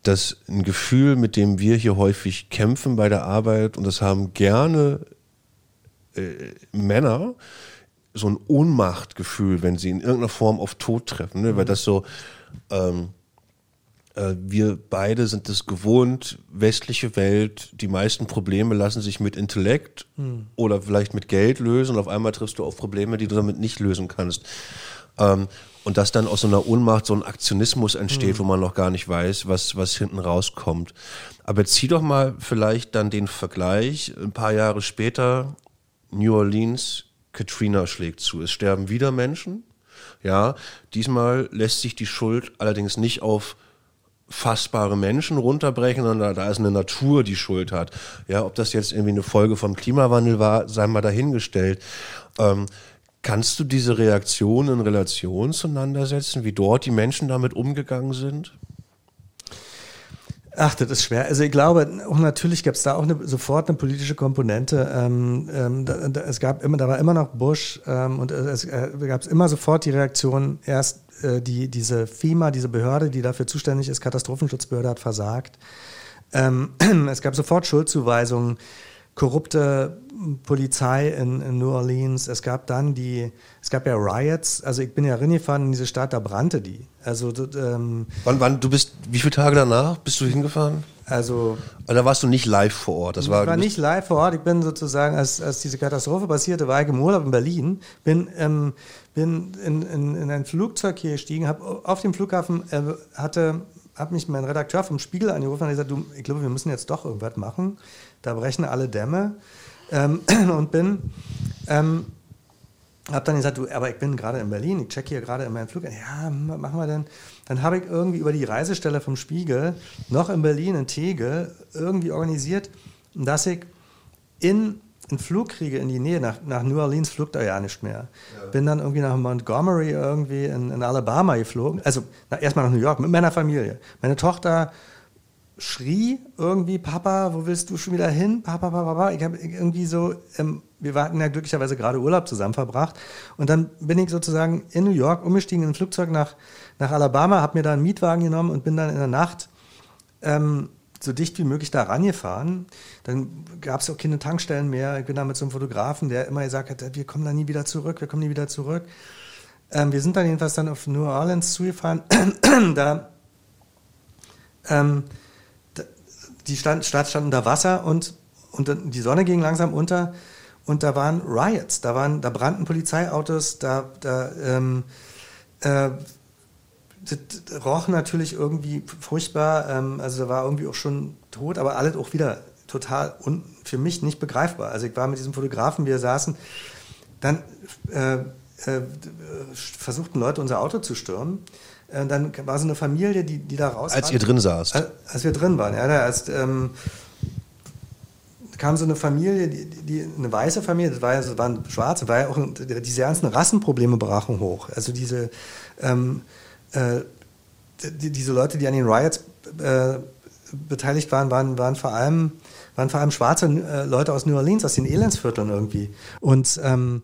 S4: dass ein Gefühl, mit dem wir hier häufig kämpfen bei der Arbeit, und das haben gerne äh, Männer, so ein Ohnmachtgefühl, wenn sie in irgendeiner Form auf Tod treffen, ne? weil mhm. das so, ähm, äh, wir beide sind es gewohnt, westliche Welt, die meisten Probleme lassen sich mit Intellekt mhm. oder vielleicht mit Geld lösen und auf einmal triffst du auf Probleme, die du damit nicht lösen kannst. Ähm, und dass dann aus so einer Ohnmacht so ein Aktionismus entsteht, mhm. wo man noch gar nicht weiß, was, was hinten rauskommt. Aber zieh doch mal vielleicht dann den Vergleich, ein paar Jahre später, New Orleans, Katrina schlägt zu. Es sterben wieder Menschen. Ja, diesmal lässt sich die Schuld allerdings nicht auf fassbare Menschen runterbrechen, sondern da ist eine Natur, die Schuld hat. Ja, ob das jetzt irgendwie eine Folge vom Klimawandel war, sei mal dahingestellt. Ähm, kannst du diese Reaktion in Relation zueinander setzen, wie dort die Menschen damit umgegangen sind?
S1: Ach, das ist schwer. Also ich glaube, auch natürlich gab es da auch eine, sofort eine politische Komponente. Ähm, ähm, da, da, es gab immer, da war immer noch Bush ähm, und es äh, gab immer sofort die Reaktion, erst äh, die, diese FEMA, diese Behörde, die dafür zuständig ist, Katastrophenschutzbehörde, hat versagt. Ähm, es gab sofort Schuldzuweisungen korrupte Polizei in, in, New Orleans. Es gab dann die, es gab ja Riots. Also ich bin ja reingefahren in diese Stadt, da brannte die. Also ähm,
S4: wann, wann, du bist, wie viele Tage danach bist du hingefahren?
S1: Also,
S4: also da warst du nicht live vor Ort.
S1: Das war, ich war nicht live vor Ort. Ich bin sozusagen, als, als diese Katastrophe passierte, war ich im Urlaub in Berlin. Bin, ähm, bin in, in, in, ein Flugzeug hier gestiegen, habe auf dem Flughafen äh, hatte hat mich mein Redakteur vom Spiegel angerufen und gesagt, du, ich glaube, wir müssen jetzt doch irgendwas machen da brechen alle Dämme ähm, und bin, ähm, habe dann gesagt, du, aber ich bin gerade in Berlin, ich check hier gerade in meinen Flug. Ja, was machen wir denn? Dann habe ich irgendwie über die Reisestelle vom Spiegel noch in Berlin, in Tegel, irgendwie organisiert, dass ich in einen Flug kriege in die Nähe, nach, nach New Orleans flog da ja nicht mehr. Ja. Bin dann irgendwie nach Montgomery irgendwie in, in Alabama geflogen. Also erstmal nach New York mit meiner Familie. Meine Tochter schrie irgendwie, Papa, wo willst du schon wieder hin? Papa, Papa, Papa. Ich habe irgendwie so, ähm, wir hatten ja glücklicherweise gerade Urlaub zusammen verbracht. Und dann bin ich sozusagen in New York umgestiegen in ein Flugzeug nach, nach Alabama, habe mir da einen Mietwagen genommen und bin dann in der Nacht ähm, so dicht wie möglich da rangefahren. Dann gab es auch keine Tankstellen mehr. Ich bin da mit so einem Fotografen, der immer gesagt hat, wir kommen da nie wieder zurück, wir kommen nie wieder zurück. Ähm, wir sind dann jedenfalls dann auf New Orleans zugefahren. da ähm, die Stadt stand unter Wasser und, und die Sonne ging langsam unter und da waren Riots, da, waren, da brannten Polizeiautos, da, da ähm, äh, das roch natürlich irgendwie furchtbar, ähm, also da war irgendwie auch schon tot, aber alles auch wieder total un, für mich nicht begreifbar. Also ich war mit diesem Fotografen, wir saßen, dann äh, äh, versuchten Leute unser Auto zu stürmen dann war so eine Familie, die, die da raus.
S4: Als ihr drin saßt?
S1: Als, als wir drin waren, ja. Als, ähm, kam so eine Familie, die, die, eine weiße Familie, das, war ja, das waren Schwarze, war ja auch diese ganzen Rassenprobleme brachen hoch. Also diese, ähm, äh, die, diese Leute, die an den Riots äh, beteiligt waren, waren, waren vor allem waren vor allem schwarze äh, Leute aus New Orleans, aus den Elendsvierteln irgendwie. Und ähm,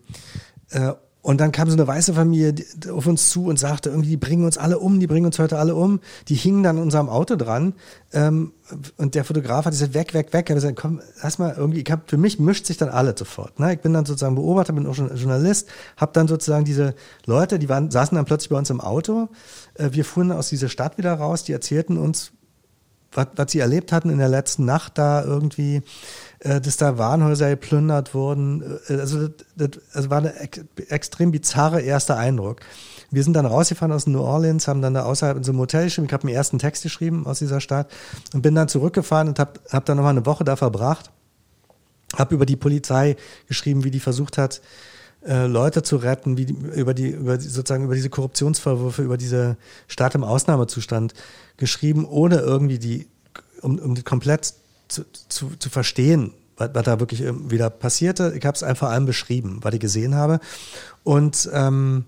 S1: äh, Und dann kam so eine weiße Familie auf uns zu und sagte, irgendwie, die bringen uns alle um, die bringen uns heute alle um. Die hingen dann in unserem Auto dran. Ähm, und der Fotograf hat gesagt, weg, weg, weg. Ich habe gesagt, komm, lass mal irgendwie, ich hab, für mich mischt sich dann alle sofort. Ne? Ich bin dann sozusagen Beobachter, bin auch schon Journalist, habe dann sozusagen diese Leute, die waren, saßen dann plötzlich bei uns im Auto. Äh, wir fuhren aus dieser Stadt wieder raus, die erzählten uns, was, sie erlebt hatten in der letzten Nacht da irgendwie dass da Warenhäuser geplündert wurden. Äh, also das, das, war ein extrem bizarrer erster Eindruck. Wir sind dann rausgefahren aus New Orleans, haben dann da außerhalb in so einem Hotel geschrieben. Ich habe einen ersten Text geschrieben aus dieser Stadt und bin dann zurückgefahren und habe hab dann nochmal eine Woche da verbracht. Habe über die Polizei geschrieben, wie die versucht hat, äh, Leute zu retten, wie die, über die, über die, sozusagen über diese Korruptionsvorwürfe, über diese Staat im Ausnahmezustand geschrieben, ohne irgendwie die, um, um komplett zu, zu, verstehen, was, was da wirklich wieder passierte. Ich habe es einfach allem beschrieben, was ich gesehen habe. Und, ähm,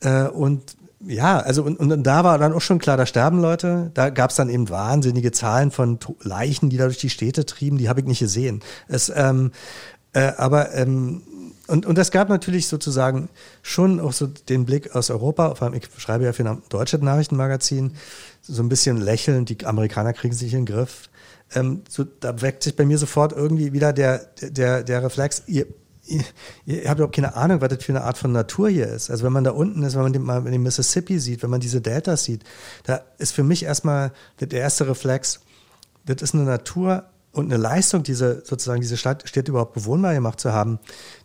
S1: äh, und ja, also und, und da war dann auch schon klar, da sterben Leute. Da gab es dann eben wahnsinnige Zahlen von Leichen, die da durch die Städte trieben, die habe ich nicht gesehen. Es, ähm, äh, aber ähm, und, und es gab natürlich sozusagen schon auch so den Blick aus Europa, vor allem ich schreibe ja für ein deutsches Nachrichtenmagazin, so ein bisschen lächelnd, die Amerikaner kriegen sich in den Griff ähm, so, da weckt sich bei mir sofort irgendwie wieder der, der, der Reflex, ihr, ihr, ihr habt überhaupt keine Ahnung, was das für eine Art von Natur hier ist. Also wenn man da unten ist, wenn man den, mal den Mississippi sieht, wenn man diese Deltas sieht, da ist für mich erstmal der erste Reflex, das ist eine Natur und eine Leistung, diese sozusagen diese Stadt, Stadt überhaupt bewohnbar gemacht zu haben,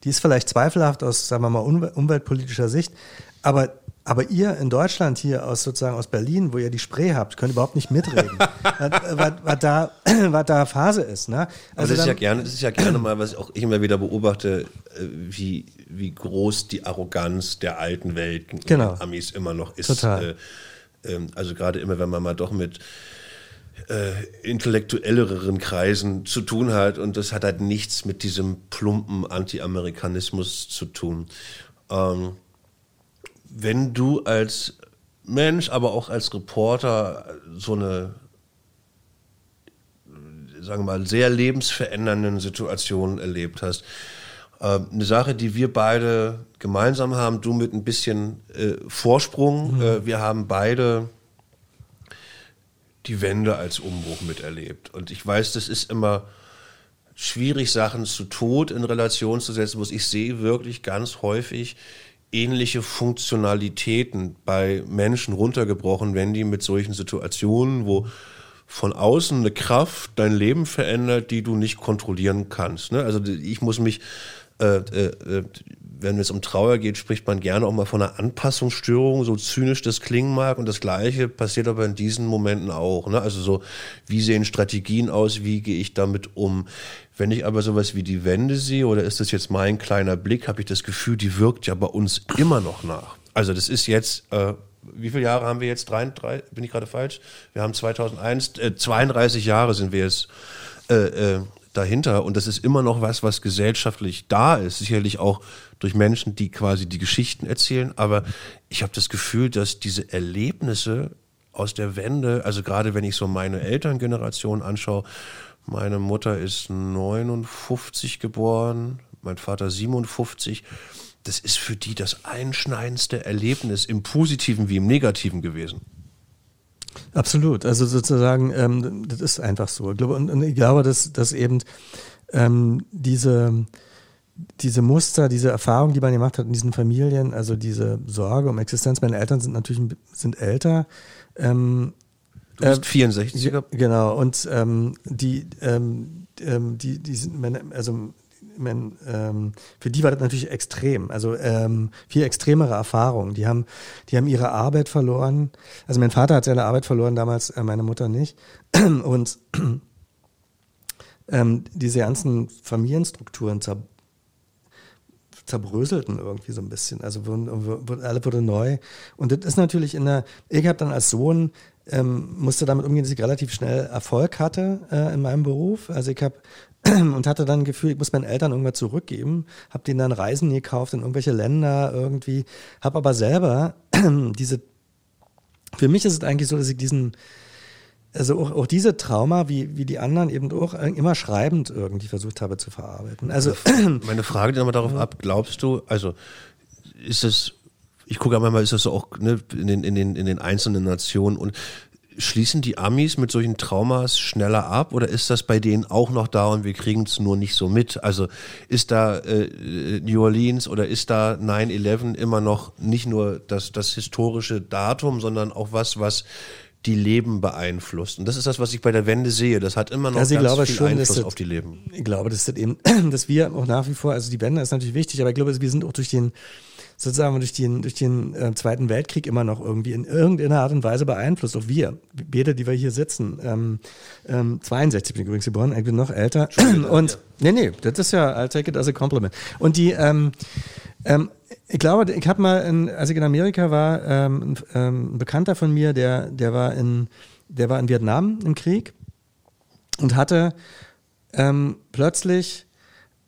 S1: die ist vielleicht zweifelhaft aus, sagen wir mal, umweltpolitischer Sicht, aber aber ihr in Deutschland hier aus sozusagen aus Berlin, wo ihr die Spree habt, könnt überhaupt nicht mitreden, was, da, was da Phase ist. Ne?
S4: Also das, ist ja gerne, das ist ja gerne mal, was auch ich immer wieder beobachte, äh, wie, wie groß die Arroganz der alten Welt
S1: genau.
S4: Amis immer noch ist.
S1: Total.
S4: Äh, ähm, also gerade immer, wenn man mal doch mit äh, intellektuelleren Kreisen zu tun hat und das hat halt nichts mit diesem plumpen Anti-Amerikanismus zu tun. Ähm, wenn du als Mensch, aber auch als Reporter so eine, sagen wir mal, sehr lebensverändernden Situation erlebt hast, äh, eine Sache, die wir beide gemeinsam haben, du mit ein bisschen äh, Vorsprung. Mhm. Äh, wir haben beide die Wende als Umbruch miterlebt. Und ich weiß, das ist immer schwierig, Sachen zu Tod in Relation zu setzen, muss ich sehe wirklich ganz häufig ähnliche Funktionalitäten bei Menschen runtergebrochen, wenn die mit solchen Situationen, wo von außen eine Kraft dein Leben verändert, die du nicht kontrollieren kannst. Ne? Also ich muss mich, äh, äh, äh, wenn es um Trauer geht, spricht man gerne auch mal von einer Anpassungsstörung, so zynisch das klingen mag. Und das Gleiche passiert aber in diesen Momenten auch. Ne? Also so, wie sehen Strategien aus, wie gehe ich damit um? Wenn ich aber sowas wie die Wende sehe, oder ist das jetzt mein kleiner Blick, habe ich das Gefühl, die wirkt ja bei uns immer noch nach. Also das ist jetzt, äh, wie viele Jahre haben wir jetzt? Drei, drei, bin ich gerade falsch? Wir haben 2001, äh, 32 Jahre sind wir jetzt äh, äh, dahinter und das ist immer noch was, was gesellschaftlich da ist. Sicherlich auch durch Menschen, die quasi die Geschichten erzählen, aber ich habe das Gefühl, dass diese Erlebnisse aus der Wende, also gerade wenn ich so meine Elterngeneration anschaue, meine Mutter ist 59 geboren, mein Vater 57. Das ist für die das einschneidendste Erlebnis im Positiven wie im Negativen gewesen.
S1: Absolut. Also sozusagen, ähm, das ist einfach so. Ich glaube, und, und ich glaube, dass, dass eben ähm, diese, diese Muster, diese Erfahrung, die man gemacht hat in diesen Familien, also diese Sorge um Existenz, meine Eltern sind natürlich sind älter, ähm,
S4: Du bist äh, 64.
S1: Genau, und ähm, die, ähm, ähm, die, die sind, also mein, ähm, für die war das natürlich extrem, also ähm, viel extremere Erfahrungen. Die haben, die haben ihre Arbeit verloren. Also mein Vater hat seine Arbeit verloren damals, äh, meine Mutter nicht. Und ähm, diese ganzen Familienstrukturen zer zerbröselten irgendwie so ein bisschen. Also alle wurde neu. Und das ist natürlich in der, ich habe dann als Sohn ähm, musste damit umgehen, dass ich relativ schnell Erfolg hatte äh, in meinem Beruf. Also ich habe und hatte dann ein Gefühl, ich muss meinen Eltern irgendwas zurückgeben, habe denen dann Reisen gekauft in irgendwelche Länder irgendwie, habe aber selber diese, für mich ist es eigentlich so, dass ich diesen, also auch, auch diese Trauma, wie, wie die anderen eben auch immer schreibend irgendwie versucht habe zu verarbeiten. Also
S4: meine Frage nochmal darauf ab, glaubst du, also ist es, ich gucke manchmal, ist das auch ne, in, den, in, den, in den einzelnen Nationen und schließen die Amis mit solchen Traumas schneller ab oder ist das bei denen auch noch da und wir kriegen es nur nicht so mit? Also ist da äh, New Orleans oder ist da 9-11 immer noch nicht nur das, das historische Datum, sondern auch was, was die Leben beeinflusst. Und das ist das, was ich bei der Wende sehe. Das hat immer noch
S1: also
S4: ganz
S1: glaube
S4: viel
S1: schon,
S4: Einfluss
S1: das,
S4: auf die Leben.
S1: Ich glaube, das eben, dass wir auch nach wie vor, also die Wende ist natürlich wichtig, aber ich glaube, wir sind auch durch den sozusagen durch den, durch den äh, Zweiten Weltkrieg immer noch irgendwie in irgendeiner Art und Weise beeinflusst. Auch wir, beide, die wir hier sitzen. Ähm, ähm, 62 bin ich übrigens geboren, ich bin noch älter. Und, nee, nee, das ist ja, I'll take it as a compliment. Und die, ähm, ähm, ich glaube, ich habe mal, in, als ich in Amerika war, ähm, ähm, ein Bekannter von mir, der, der war in, der war in Vietnam im Krieg und hatte ähm, plötzlich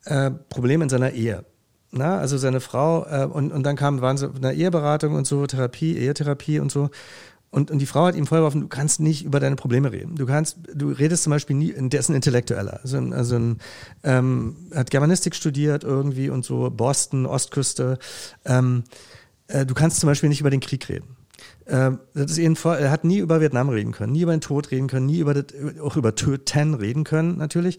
S1: äh, Probleme in seiner Ehe. Na, also seine Frau, äh, und, und dann kam, waren sie in einer Eheberatung und so, Therapie, Ehetherapie und so. Und, und die Frau hat ihm vorgeworfen, du kannst nicht über deine Probleme reden. Du kannst, du redest zum Beispiel nie, der ist ein Intellektueller, also, ein, also ein, ähm, hat Germanistik studiert irgendwie und so, Boston, Ostküste. Ähm, äh, du kannst zum Beispiel nicht über den Krieg reden. Ähm, das ist ihn vor, er hat nie über Vietnam reden können, nie über den Tod reden können, nie über das, auch über Töten reden können, natürlich.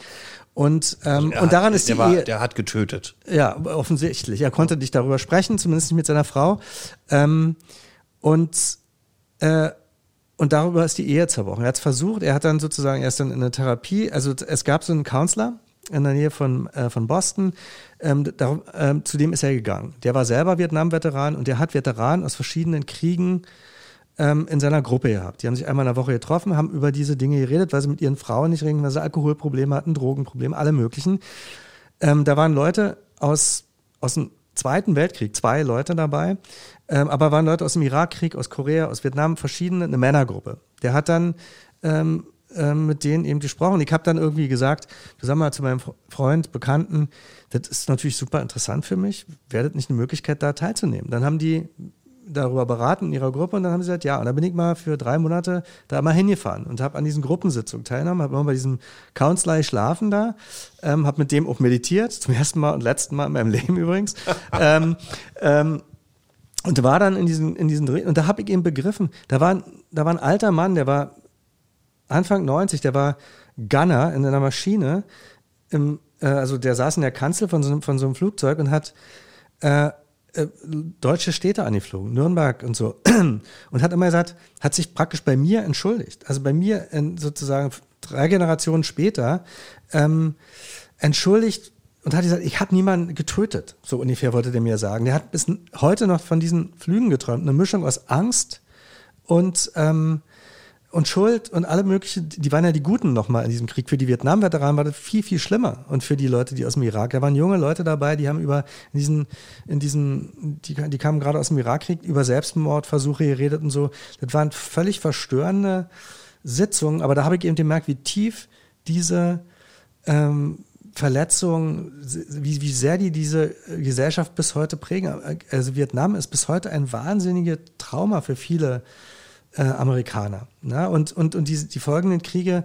S1: Und, ähm,
S4: Also
S1: und daran
S4: hat,
S1: ist die
S4: der, war,
S1: Ehe.
S4: der hat getötet.
S1: Ja, offensichtlich. Er konnte nicht darüber sprechen, zumindest nicht mit seiner Frau. Ähm, und, äh, und darüber ist die Ehe zerbrochen. Er hat es versucht, er hat dann sozusagen erst in, in eine Therapie, also es gab so einen Counselor in der Nähe von, äh, von Boston, ähm, darum, ähm, zu dem ist er gegangen. Der war selber Vietnam-Veteran und der hat Veteranen aus verschiedenen Kriegen ähm, in seiner Gruppe gehabt. Die haben sich einmal in der Woche getroffen, haben über diese Dinge geredet, weil sie mit ihren Frauen nicht reden, weil sie Alkoholprobleme hatten, Drogenprobleme, alle möglichen. Ähm, da waren Leute aus, aus dem Zweiten Weltkrieg, zwei Leute dabei, ähm, aber waren Leute aus dem Irakkrieg, aus Korea, aus Vietnam, verschiedene, eine Männergruppe. Der hat dann ähm, ähm, mit denen eben gesprochen. Ich habe dann irgendwie gesagt, du sag mal zu meinem Freund, Bekannten, das ist natürlich super interessant für mich, das nicht eine Möglichkeit, da teilzunehmen? Dann haben die darüber beraten in ihrer Gruppe und dann haben sie gesagt, ja, und dann bin ich mal für drei Monate da mal hingefahren und habe an diesen Gruppensitzungen teilgenommen, habe immer bei diesem Counselor geschlafen da, ähm, habe mit dem auch meditiert, zum ersten Mal und letzten Mal in meinem Leben übrigens. ähm, ähm, und war dann in diesen, in diesen Dreh, und da habe ich eben begriffen, da war, da war ein alter Mann, der war Anfang 90, der war Gunner in einer Maschine, im, äh, also der saß in der Kanzel von so, einem- von so einem Flugzeug und hat äh, äh, deutsche Städte angeflogen, Nürnberg und so. Und hat immer gesagt, hat sich praktisch bei mir entschuldigt. Also bei mir in, sozusagen drei Generationen später ähm, entschuldigt und hat gesagt, ich habe niemanden getötet. So ungefähr wollte der mir sagen. Der hat bis heute noch von diesen Flügen geträumt. Eine Mischung aus Angst und ähm, und Schuld und alle möglichen, die waren ja die Guten nochmal in diesem Krieg. Für die Vietnam-Veteranen war das viel, viel schlimmer. Und für die Leute, die aus dem Irak, da waren junge Leute dabei, die haben über in diesen, in diesen, die, die kamen gerade aus dem Irakkrieg, über Selbstmordversuche geredet und so. Das waren völlig verstörende Sitzungen, aber da habe ich eben gemerkt, wie tief diese ähm, Verletzungen, wie, wie sehr die diese Gesellschaft bis heute prägen. Also Vietnam ist bis heute ein wahnsinniges Trauma für viele äh, Amerikaner. Ne? Und, und, und die, die folgenden Kriege,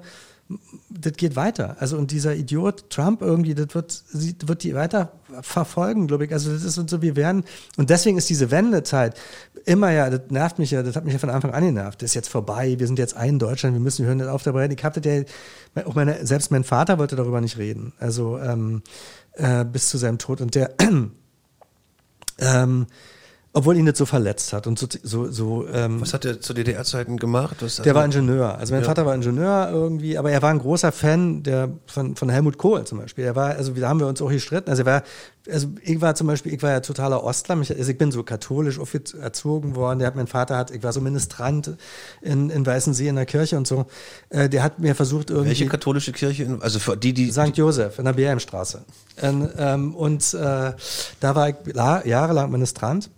S1: das geht weiter. Also und dieser Idiot Trump irgendwie, das wird, wird die weiter verfolgen, glaube ich. Also das ist und so, wir werden, und deswegen ist diese Wendezeit immer ja, das nervt mich ja, das hat mich ja von Anfang an genervt. Das ist jetzt vorbei, wir sind jetzt ein Deutschland, wir müssen, wir hören nicht auf dabei. Ich hatte der, auch meine, selbst mein Vater wollte darüber nicht reden. Also ähm, äh, bis zu seinem Tod. Und der ähm, obwohl ihn das so verletzt hat und so, so, so ähm,
S4: Was hat er zu DDR-Zeiten gemacht? Was
S1: der war Ingenieur. Also mein Vater war Ingenieur irgendwie, aber er war ein großer Fan der, von, von Helmut Kohl zum Beispiel. Er war, also da haben wir uns auch gestritten. Also er war, also ich war zum Beispiel, ich war ja totaler Ostler. Mich, also ich bin so katholisch erzogen worden. Der hat, mein Vater hat, ich war so Ministrant in, in Weißensee in der Kirche und so. Äh, der hat mir versucht irgendwie.
S4: Welche katholische Kirche? In, also für die, die.
S1: St. Josef in der BM-Straße. Und, ähm, und äh, da war ich la- jahrelang Ministrant.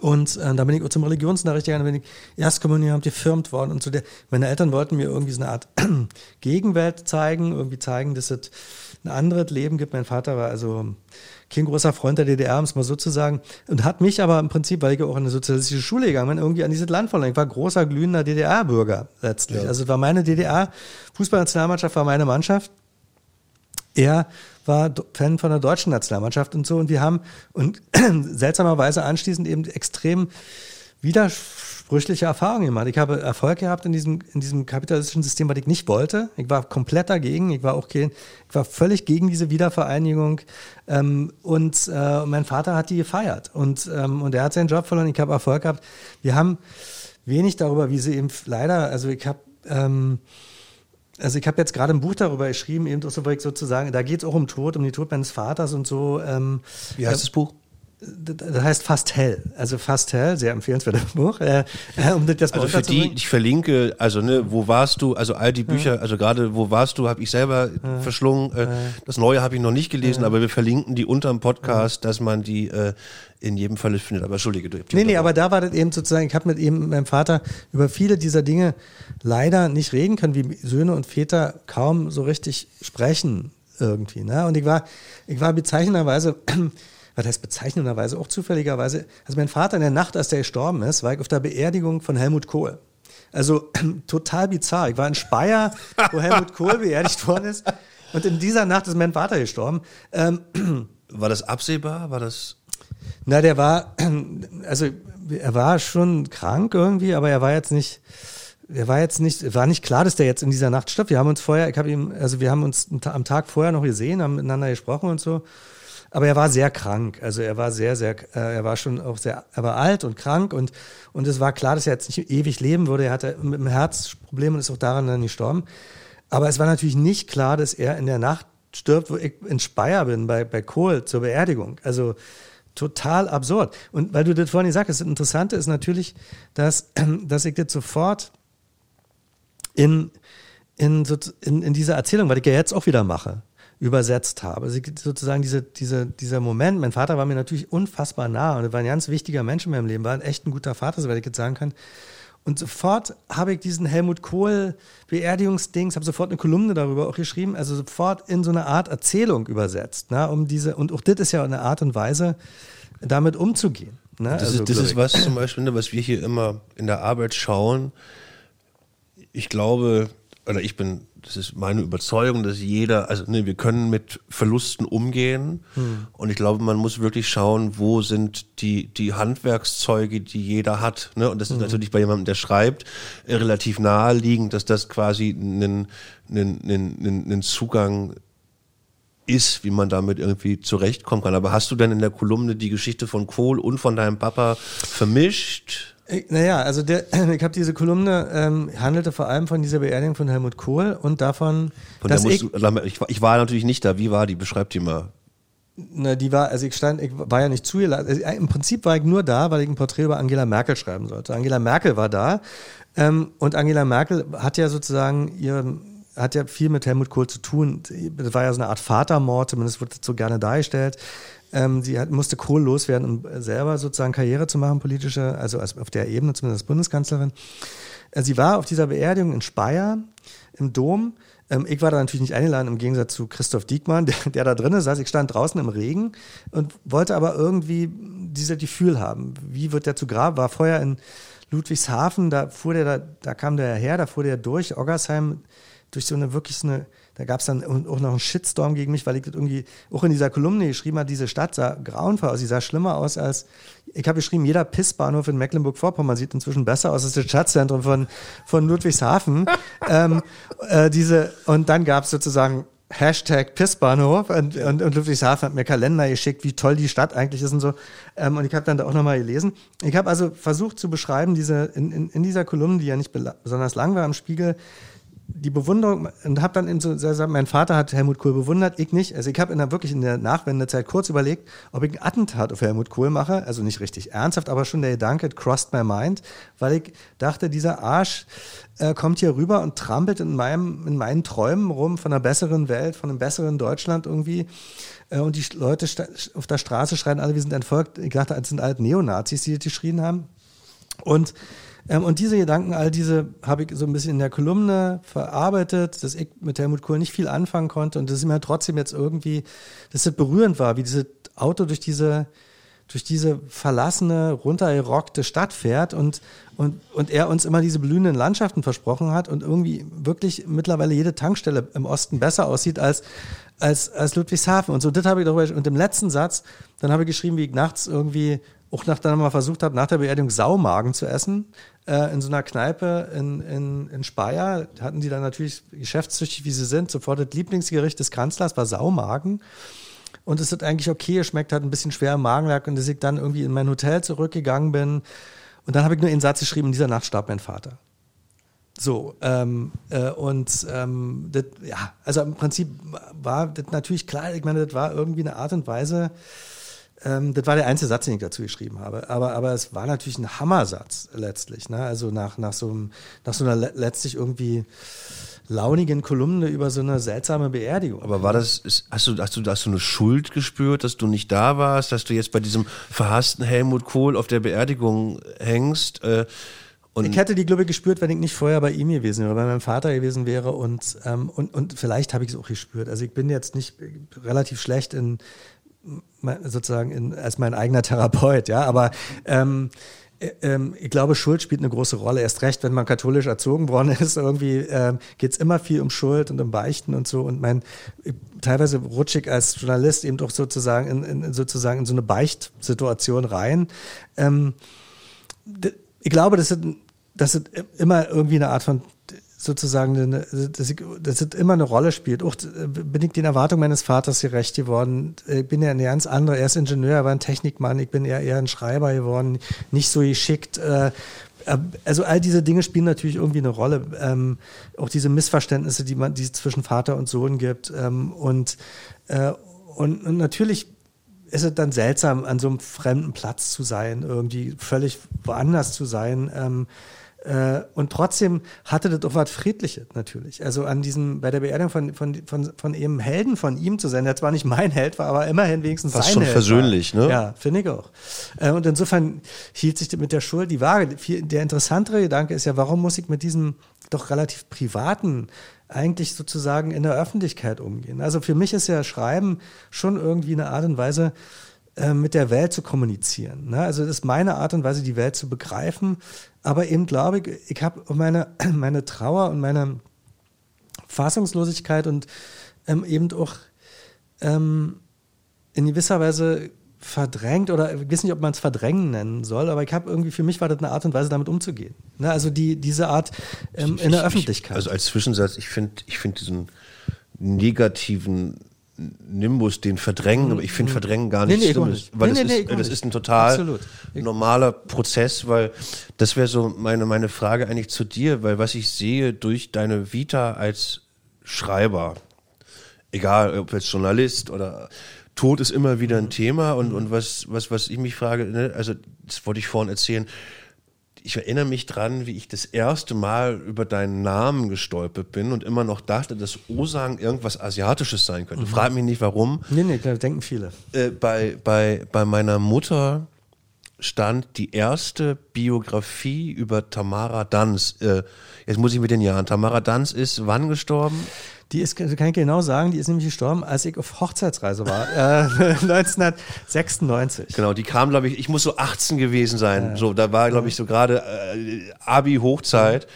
S1: Und äh, da bin ich auch zum Religionsunterricht gegangen, da bin ich Erstkommunion gefirmt worden und so. Der, meine Eltern wollten mir irgendwie so eine Art Gegenwelt zeigen, irgendwie zeigen, dass es ein anderes Leben gibt. Mein Vater war also kein großer Freund der DDR, um es mal so zu sagen, und hat mich aber im Prinzip, weil ich auch in eine sozialistische Schule gegangen bin, irgendwie an dieses Land verloren. Ich war großer, glühender DDR-Bürger letztlich. Also es war meine DDR, Fußballnationalmannschaft war meine Mannschaft. Er war Fan von der deutschen Nationalmannschaft und so. Und wir haben und seltsamerweise anschließend eben extrem widersprüchliche Erfahrungen gemacht. Ich habe Erfolg gehabt in diesem, in diesem kapitalistischen System, was ich nicht wollte. Ich war komplett dagegen. Ich war auch ich war völlig gegen diese Wiedervereinigung. Ähm, und äh, mein Vater hat die gefeiert. Und, ähm, und er hat seinen Job verloren. Ich habe Erfolg gehabt. Wir haben wenig darüber, wie sie eben leider, also ich habe ähm, also ich habe jetzt gerade ein Buch darüber geschrieben, eben sozusagen, da geht es auch um Tod, um den Tod meines Vaters und so. Ähm,
S4: Wie heißt äh, das Buch?
S1: Das heißt fast hell. Also fast hell, sehr empfehlenswertes Buch. Äh,
S4: um das also für die, ich verlinke, also ne, wo warst du? Also all die Bücher, ja. also gerade wo warst du, habe ich selber ja. verschlungen. Äh, ja. Das Neue habe ich noch nicht gelesen, aber wir verlinken die unter dem Podcast, dass man die äh, in jedem Fall findet. Aber entschuldige, du.
S1: Nee, nee, aber da war das eben sozusagen, ich habe mit eben meinem Vater über viele dieser Dinge leider nicht reden können, wie Söhne und Väter kaum so richtig sprechen irgendwie. Ne? Und ich war, ich war bezeichnenderweise was heißt bezeichnenderweise, auch zufälligerweise, also mein Vater in der Nacht, als der gestorben ist, war ich auf der Beerdigung von Helmut Kohl. Also total bizarr. Ich war in Speyer, wo Helmut Kohl beerdigt worden ist. Und in dieser Nacht ist mein Vater gestorben. Ähm,
S4: war das absehbar? War das.
S1: Na, der war, also er war schon krank irgendwie, aber er war jetzt nicht, er war jetzt nicht, war nicht klar, dass der jetzt in dieser Nacht stirbt. Wir haben uns vorher, ich habe ihm, also wir haben uns am Tag vorher noch gesehen, haben miteinander gesprochen und so. Aber er war sehr krank. Also er war sehr, sehr, äh, er war schon auch sehr, er war alt und krank und, und es war klar, dass er jetzt nicht ewig leben würde. Er hatte mit dem Herzproblem und ist auch daran dann gestorben. Aber es war natürlich nicht klar, dass er in der Nacht stirbt, wo ich in Speyer bin, bei, bei Kohl zur Beerdigung. Also total absurd. Und weil du das vorhin gesagt hast, das Interessante ist natürlich, dass, dass ich das sofort in, in, in, in dieser Erzählung, weil ich ja jetzt auch wieder mache, übersetzt habe. Also sozusagen diese, diese, dieser Moment, mein Vater war mir natürlich unfassbar nah und er war ein ganz wichtiger Mensch in meinem Leben, war ein echt ein guter Vater, soweit ich jetzt sagen kann. Und sofort habe ich diesen Helmut Kohl Beerdigungsdings, habe sofort eine Kolumne darüber auch geschrieben, also sofort in so eine Art Erzählung übersetzt, ne, um diese, und auch das ist ja eine Art und Weise, damit umzugehen. Ne?
S4: Das,
S1: also,
S4: ist, das ist was zum Beispiel, ne, was wir hier immer in der Arbeit schauen. Ich glaube, oder ich bin das ist meine Überzeugung, dass jeder, also ne, wir können mit Verlusten umgehen hm. und ich glaube, man muss wirklich schauen, wo sind die, die Handwerkszeuge, die jeder hat. Ne? Und das ist hm. natürlich bei jemandem, der schreibt, relativ naheliegend, dass das quasi ein, ein Zugang ist, wie man damit irgendwie zurechtkommen kann. Aber hast du denn in der Kolumne die Geschichte von Kohl und von deinem Papa vermischt?
S1: Naja, also der, ich habe diese Kolumne ähm, handelte vor allem von dieser Beerdigung von Helmut Kohl und davon,
S4: von dass ich, du, ich, ich war natürlich nicht da. Wie war die? Beschreib die mal.
S1: Na, die war, also ich stand, ich war ja nicht zugelassen. Also Im Prinzip war ich nur da, weil ich ein Porträt über Angela Merkel schreiben sollte. Angela Merkel war da ähm, und Angela Merkel hat ja sozusagen ihr hat ja viel mit Helmut Kohl zu tun. Das war ja so eine Art Vatermord, zumindest wird das so gerne dargestellt. Ähm, sie hat, musste Kohl loswerden, um selber sozusagen Karriere zu machen, politische, also auf der Ebene zumindest als Bundeskanzlerin. Äh, sie war auf dieser Beerdigung in Speyer im Dom. Ähm, ich war da natürlich nicht eingeladen, im Gegensatz zu Christoph Diekmann, der, der da drin saß. Ich stand draußen im Regen und wollte aber irgendwie dieses Gefühl haben. Wie wird der zu Grab? War vorher in Ludwigshafen, da fuhr der, da, da kam der her, da fuhr der durch Oggersheim, durch so eine wirklich so eine da gab es dann auch noch einen Shitstorm gegen mich, weil ich das irgendwie auch in dieser Kolumne geschrieben habe, diese Stadt sah grauenvoll aus, sie sah schlimmer aus als, ich habe geschrieben, jeder Pissbahnhof in Mecklenburg-Vorpommern sieht inzwischen besser aus als das Stadtzentrum von, von Ludwigshafen. ähm, äh, diese, und dann gab es sozusagen Hashtag Pissbahnhof und, und, und Ludwigshafen hat mir Kalender geschickt, wie toll die Stadt eigentlich ist und so. Ähm, und ich habe dann da auch nochmal gelesen. Ich habe also versucht zu beschreiben, diese, in, in, in dieser Kolumne, die ja nicht besonders lang war am Spiegel, die Bewunderung und habe dann eben so gesagt, mein Vater hat Helmut Kohl bewundert, ich nicht. Also ich habe in der, wirklich in der Nachwendezeit kurz überlegt, ob ich ein Attentat auf Helmut Kohl mache. Also nicht richtig ernsthaft, aber schon der Gedanke crossed my mind, weil ich dachte, dieser Arsch äh, kommt hier rüber und trampelt in, meinem, in meinen Träumen rum von einer besseren Welt, von einem besseren Deutschland irgendwie. Äh, und die Leute auf der Straße schreien alle, wir sind entfolgt. Ich dachte, es sind alt Neonazis, die das geschrien haben. Und und diese Gedanken, all diese habe ich so ein bisschen in der Kolumne verarbeitet, dass ich mit Helmut Kohl nicht viel anfangen konnte und dass es mir trotzdem jetzt irgendwie, dass es berührend war, wie dieses Auto durch diese durch diese verlassene, runtergerockte Stadt fährt und, und, und er uns immer diese blühenden Landschaften versprochen hat und irgendwie wirklich mittlerweile jede Tankstelle im Osten besser aussieht als, als, als Ludwigshafen. Und so, das habe ich darüber, und im letzten Satz, dann habe ich geschrieben, wie ich nachts irgendwie auch nachdem mal versucht habe, nach der Beerdigung Saumagen zu essen, äh, in so einer Kneipe in, in, in Speyer, hatten die dann natürlich geschäftstüchtig, wie sie sind, sofort das Lieblingsgericht des Kanzlers war Saumagen. Und es hat eigentlich okay geschmeckt, hat ein bisschen schwer im Magenwerk und dass ich dann irgendwie in mein Hotel zurückgegangen bin. Und dann habe ich nur einen Satz geschrieben, in dieser Nacht starb mein Vater. So, ähm, äh, und ähm, das, ja, also im Prinzip war das natürlich klar, ich meine, das war irgendwie eine Art und Weise, ähm, das war der einzige Satz, den ich dazu geschrieben habe. Aber, aber es war natürlich ein Hammersatz letztlich. Ne? Also nach, nach, so, einem, nach so einer letztlich irgendwie launigen Kolumne über so eine seltsame Beerdigung.
S4: Aber war das, ist, hast, du, hast, du, hast du eine Schuld gespürt, dass du nicht da warst, dass du jetzt bei diesem verhassten Helmut Kohl auf der Beerdigung hängst? Äh,
S1: und ich hätte die, glaube ich, gespürt, wenn ich nicht vorher bei ihm gewesen wäre, bei meinem Vater gewesen wäre und, ähm, und, und vielleicht habe ich es auch gespürt. Also ich bin jetzt nicht relativ schlecht in sozusagen in, als mein eigener Therapeut, ja, aber ähm, äh, ähm, ich glaube, Schuld spielt eine große Rolle. Erst recht, wenn man katholisch erzogen worden ist, irgendwie ähm, geht es immer viel um Schuld und um Beichten und so. Und mein teilweise rutschig als Journalist eben doch sozusagen in, in sozusagen in so eine Beicht-Situation rein. Ähm, ich glaube, das sind, das sind immer irgendwie eine Art von sozusagen, eine, dass, ich, dass es immer eine Rolle spielt. Auch bin ich den Erwartungen meines Vaters gerecht geworden. Ich bin ja ein ganz anderer. Er ist Ingenieur, er war ein Technikmann. Ich bin eher, eher ein Schreiber geworden, nicht so geschickt. Äh, also all diese Dinge spielen natürlich irgendwie eine Rolle. Ähm, auch diese Missverständnisse, die man, die es zwischen Vater und Sohn gibt. Ähm, und, äh, und, und natürlich ist es dann seltsam, an so einem fremden Platz zu sein, irgendwie völlig woanders zu sein. Äh, und trotzdem hatte das auch was Friedliches natürlich. Also an diesem, bei der Beerdigung von, von, von, von eben Helden von ihm zu sein, der zwar nicht mein Held war, aber immerhin wenigstens
S4: Was
S1: sein
S4: schon
S1: Held
S4: versöhnlich,
S1: war.
S4: ne?
S1: Ja, finde ich auch. Äh, und insofern hielt sich mit der Schuld die Waage. Der interessantere Gedanke ist ja, warum muss ich mit diesem doch relativ privaten eigentlich sozusagen in der Öffentlichkeit umgehen? Also für mich ist ja Schreiben schon irgendwie eine Art und Weise, äh, mit der Welt zu kommunizieren. Ne? Also das ist meine Art und Weise, die Welt zu begreifen. Aber eben glaube ich, ich habe meine, meine Trauer und meine Fassungslosigkeit und ähm, eben auch ähm, in gewisser Weise verdrängt oder ich weiß nicht, ob man es verdrängen nennen soll, aber ich habe irgendwie, für mich war das eine Art und Weise, damit umzugehen. Ne? Also die, diese Art ähm, in der ich, Öffentlichkeit.
S4: Ich, also als Zwischensatz, ich finde ich find diesen negativen Nimbus, den verdrängen, aber ich finde mhm. verdrängen gar nicht nee, nee, schlimm, nicht. weil nee, das, nee, ist, das ist ein total Absolut. normaler Prozess, weil das wäre so meine, meine Frage eigentlich zu dir, weil was ich sehe durch deine Vita als Schreiber, egal ob jetzt Journalist oder Tod ist immer wieder ein mhm. Thema und, und was, was, was ich mich frage, ne, also das wollte ich vorhin erzählen, ich erinnere mich dran, wie ich das erste Mal über deinen Namen gestolpert bin und immer noch dachte, dass Osang irgendwas Asiatisches sein könnte. Mhm. Frag mich nicht warum.
S1: Nee, nee, klar, denken viele.
S4: Äh, bei, bei, bei meiner Mutter stand die erste Biografie über Tamara Danz. Äh, jetzt muss ich mit den Jahren. Tamara Danz ist wann gestorben?
S1: Die ist, kann ich genau sagen, die ist nämlich gestorben, als ich auf Hochzeitsreise war, äh, 1996.
S4: Genau, die kam, glaube ich, ich muss so 18 gewesen sein. Ja. So, da war, glaube ich, so gerade äh, Abi-Hochzeit.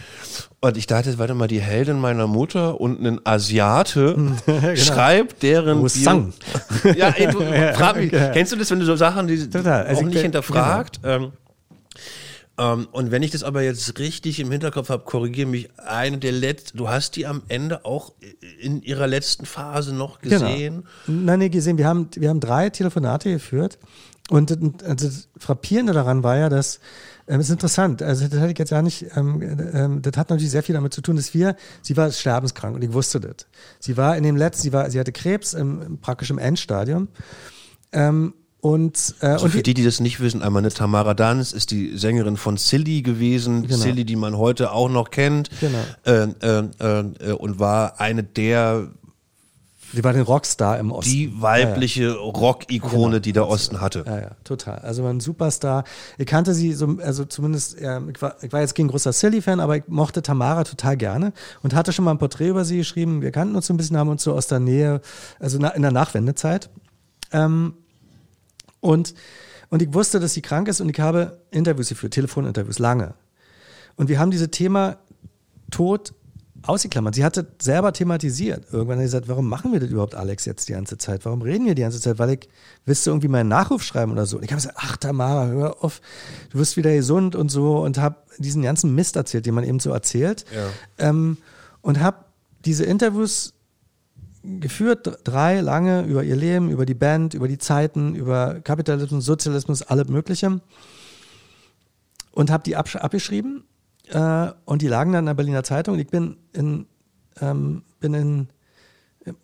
S4: Und ich dachte, warte mal, die Heldin meiner Mutter und ein Asiate genau. schreibt deren
S1: Bio
S4: Ja, ey, du, frag mich, kennst du das, wenn du so Sachen, die Total. Also auch nicht hinterfragt? Genau. Ähm, ähm, und wenn ich das aber jetzt richtig im Hinterkopf habe, korrigiere mich, eine der letzten, du hast die am Ende auch in ihrer letzten Phase noch genau. gesehen?
S1: Genau. Nein, nee, gesehen. Wir haben, wir haben drei Telefonate geführt. Und also das Frappierende daran war ja, dass ähm, ist interessant. Also das hatte ich jetzt ja nicht. Ähm, ähm, das hat natürlich sehr viel damit zu tun, dass wir. Sie war sterbenskrank und ich wusste das. Sie war in dem letzten. Sie war. Sie hatte Krebs im, praktisch im Endstadium. Ähm, und,
S4: äh, also und für die, die das nicht wissen, einmal eine Tamara Dans ist die Sängerin von Silly gewesen, genau. Silly, die man heute auch noch kennt, genau. äh, äh, und war eine der
S1: Sie war den Rockstar im Osten.
S4: Die weibliche ja, ja. Rock-Ikone, genau. die der Osten hatte.
S1: Ja, ja, total. Also war ein Superstar. Ich kannte sie so, also zumindest, ja, ich, war, ich war jetzt kein großer Silly-Fan, aber ich mochte Tamara total gerne und hatte schon mal ein Porträt über sie geschrieben. Wir kannten uns so ein bisschen, haben uns so aus der Nähe, also in der Nachwendezeit. Ähm, und, Und ich wusste, dass sie krank ist und ich habe Interviews geführt, Telefoninterviews, lange. Und wir haben dieses Thema Tod ausgeklammert. Sie hatte selber thematisiert. Irgendwann hat sie gesagt, warum machen wir das überhaupt, Alex, jetzt die ganze Zeit? Warum reden wir die ganze Zeit? Weil ich, du irgendwie meinen Nachruf schreiben oder so? Und ich habe gesagt, ach Tamara, hör auf, du wirst wieder gesund und so und habe diesen ganzen Mist erzählt, den man eben so erzählt. Ja. Ähm, und habe diese Interviews geführt, drei lange, über ihr Leben, über die Band, über die Zeiten, über Kapitalismus, Sozialismus, alles Mögliche. Und habe die abgeschrieben äh, und die lagen dann in der Berliner Zeitung. Ich bin in, ähm, bin in,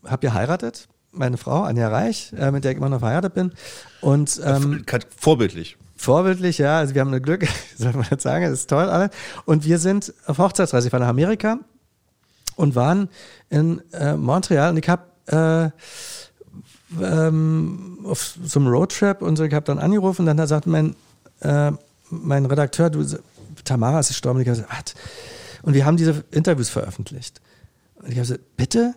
S1: habe geheiratet, meine Frau, Anja Reich, äh, mit der ich immer noch verheiratet bin. Und, ähm,
S4: Vorbildlich.
S1: Vorbildlich, ja. Also wir haben ein Glück, soll man jetzt sagen, das ist toll alle. Und wir sind auf Hochzeitsreise. Ich war nach Amerika und waren in äh, Montreal und ich habe äh, ähm, auf so einem Roadtrip und so, ich habe dann angerufen und dann sagt mein, äh, mein Redakteur, du, Tamara ist gestorben. Und ich habe gesagt, was? Und wir haben diese Interviews veröffentlicht. Und ich habe gesagt, bitte?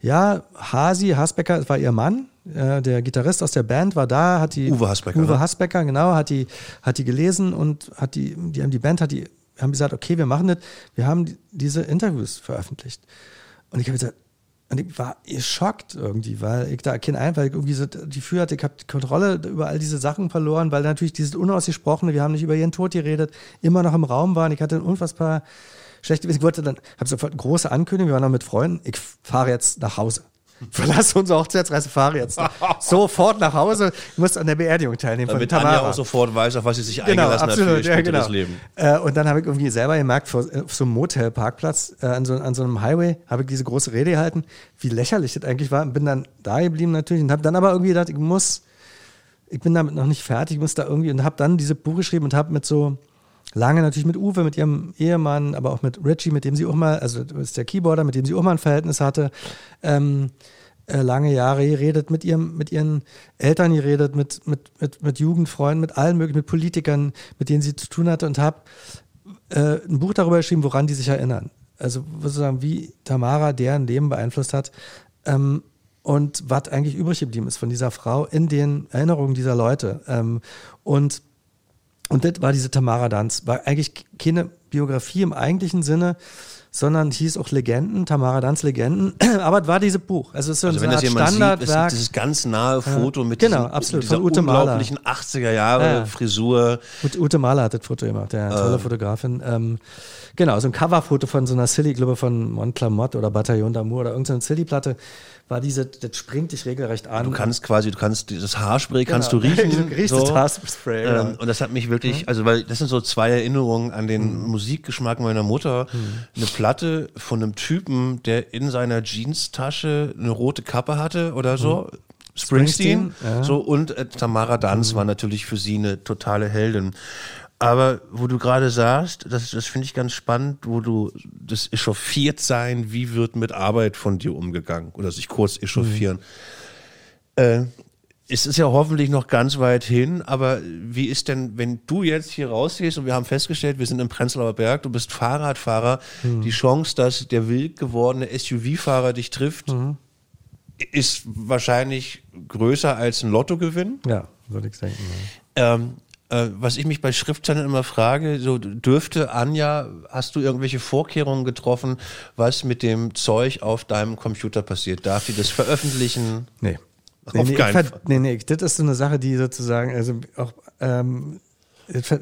S1: Ja, Hasi Hasbecker, das war ihr Mann, äh, der Gitarrist aus der Band war da, hat die
S4: Uwe Hasbecker,
S1: Uwe ne? Hasbecker genau, hat die hat die gelesen und hat die die haben die Band hat die haben gesagt, okay, wir machen das, wir haben die, diese Interviews veröffentlicht. Und ich habe gesagt, und ich war geschockt irgendwie, weil ich da kein Ein, weil ich irgendwie so die Gefühl hatte, ich habe die Kontrolle über all diese Sachen verloren, weil natürlich dieses Unausgesprochene, wir haben nicht über ihren Tod geredet, immer noch im Raum waren. Ich hatte ein unfassbar schlechte, ich wollte dann, habe sofort eine große Ankündigung, wir waren noch mit Freunden, ich fahre jetzt nach Hause verlasse unsere Hochzeitsreise, fahre jetzt sofort nach Hause, ich muss an der Beerdigung teilnehmen
S4: Damit von Tamara. Anja auch sofort weiß, auf was sie sich genau, eingelassen absolut, hat für ja, genau. Leben.
S1: Äh, und dann habe ich irgendwie selber gemerkt, vor, auf so einem Motelparkplatz äh, an, so, an so einem Highway, habe ich diese große Rede gehalten, wie lächerlich das eigentlich war. Bin dann da geblieben natürlich und habe dann aber irgendwie gedacht, ich muss, ich bin damit noch nicht fertig, ich muss da irgendwie und habe dann dieses Buch geschrieben und habe mit so lange natürlich mit Uwe, mit ihrem Ehemann, aber auch mit Richie, mit dem sie auch mal, also ist der Keyboarder, mit dem sie auch mal ein Verhältnis hatte, ähm, äh, lange Jahre geredet, mit, ihrem, mit ihren Eltern geredet, mit, mit, mit, mit Jugendfreunden, mit allen möglichen, mit Politikern, mit denen sie zu tun hatte und habe äh, ein Buch darüber geschrieben, woran die sich erinnern. Also sozusagen, wie Tamara deren Leben beeinflusst hat. Ähm, und was eigentlich übrig geblieben ist von dieser Frau in den Erinnerungen dieser Leute. Ähm, und und das war diese Tamara Danz. War eigentlich keine Biografie im eigentlichen Sinne, sondern hieß auch Legenden, Tamara Danz Legenden. Aber es war dieses Buch. Also es ist so also
S4: ein wenn Standardwerk. Sieht, dieses ganz nahe Foto mit
S1: genau,
S4: diesem,
S1: absolut,
S4: dieser
S1: Ute
S4: unglaublichen 80er Jahre ja. Frisur.
S1: Und Ute Mahler hat das Foto gemacht, äh. tolle Fotografin. Ähm, genau, so ein Coverfoto von so einer Silly, glaube von Montclamotte oder Bataillon d'Amour oder irgendeine Silly-Platte war diese, das springt dich regelrecht an.
S4: Du kannst quasi, du kannst dieses Haarspray genau. kannst du riechen. du riechst so. das Haarspray. Ähm, ja. Und das hat mich wirklich, also weil das sind so zwei Erinnerungen an den mhm. Musikgeschmack meiner Mutter. Mhm. Eine Platte von einem Typen, der in seiner Jeanstasche eine rote Kappe hatte oder so. Mhm. Springsteen, Springsteen ja. so und äh, Tamara Danz mhm. war natürlich für sie eine totale Heldin. Aber wo du gerade sagst, das, das finde ich ganz spannend, wo du das echauffiert sein, wie wird mit Arbeit von dir umgegangen oder sich kurz echauffieren. Mhm. Äh, es ist ja hoffentlich noch ganz weit hin, aber wie ist denn, wenn du jetzt hier rausgehst und wir haben festgestellt, wir sind im Prenzlauer Berg, du bist Fahrradfahrer, mhm. die Chance, dass der wild gewordene SUV-Fahrer dich trifft, mhm. ist wahrscheinlich größer als ein Lottogewinn.
S1: Ja, würde ich denken. Ja.
S4: Ähm, äh, was ich mich bei Schriftstellern immer frage, so dürfte Anja, hast du irgendwelche Vorkehrungen getroffen, was mit dem Zeug auf deinem Computer passiert? Darf die das veröffentlichen?
S1: Nee. Nee, auf nee, keinen Fall. Nee, nee, das ist so eine Sache, die sozusagen, also auch, ähm,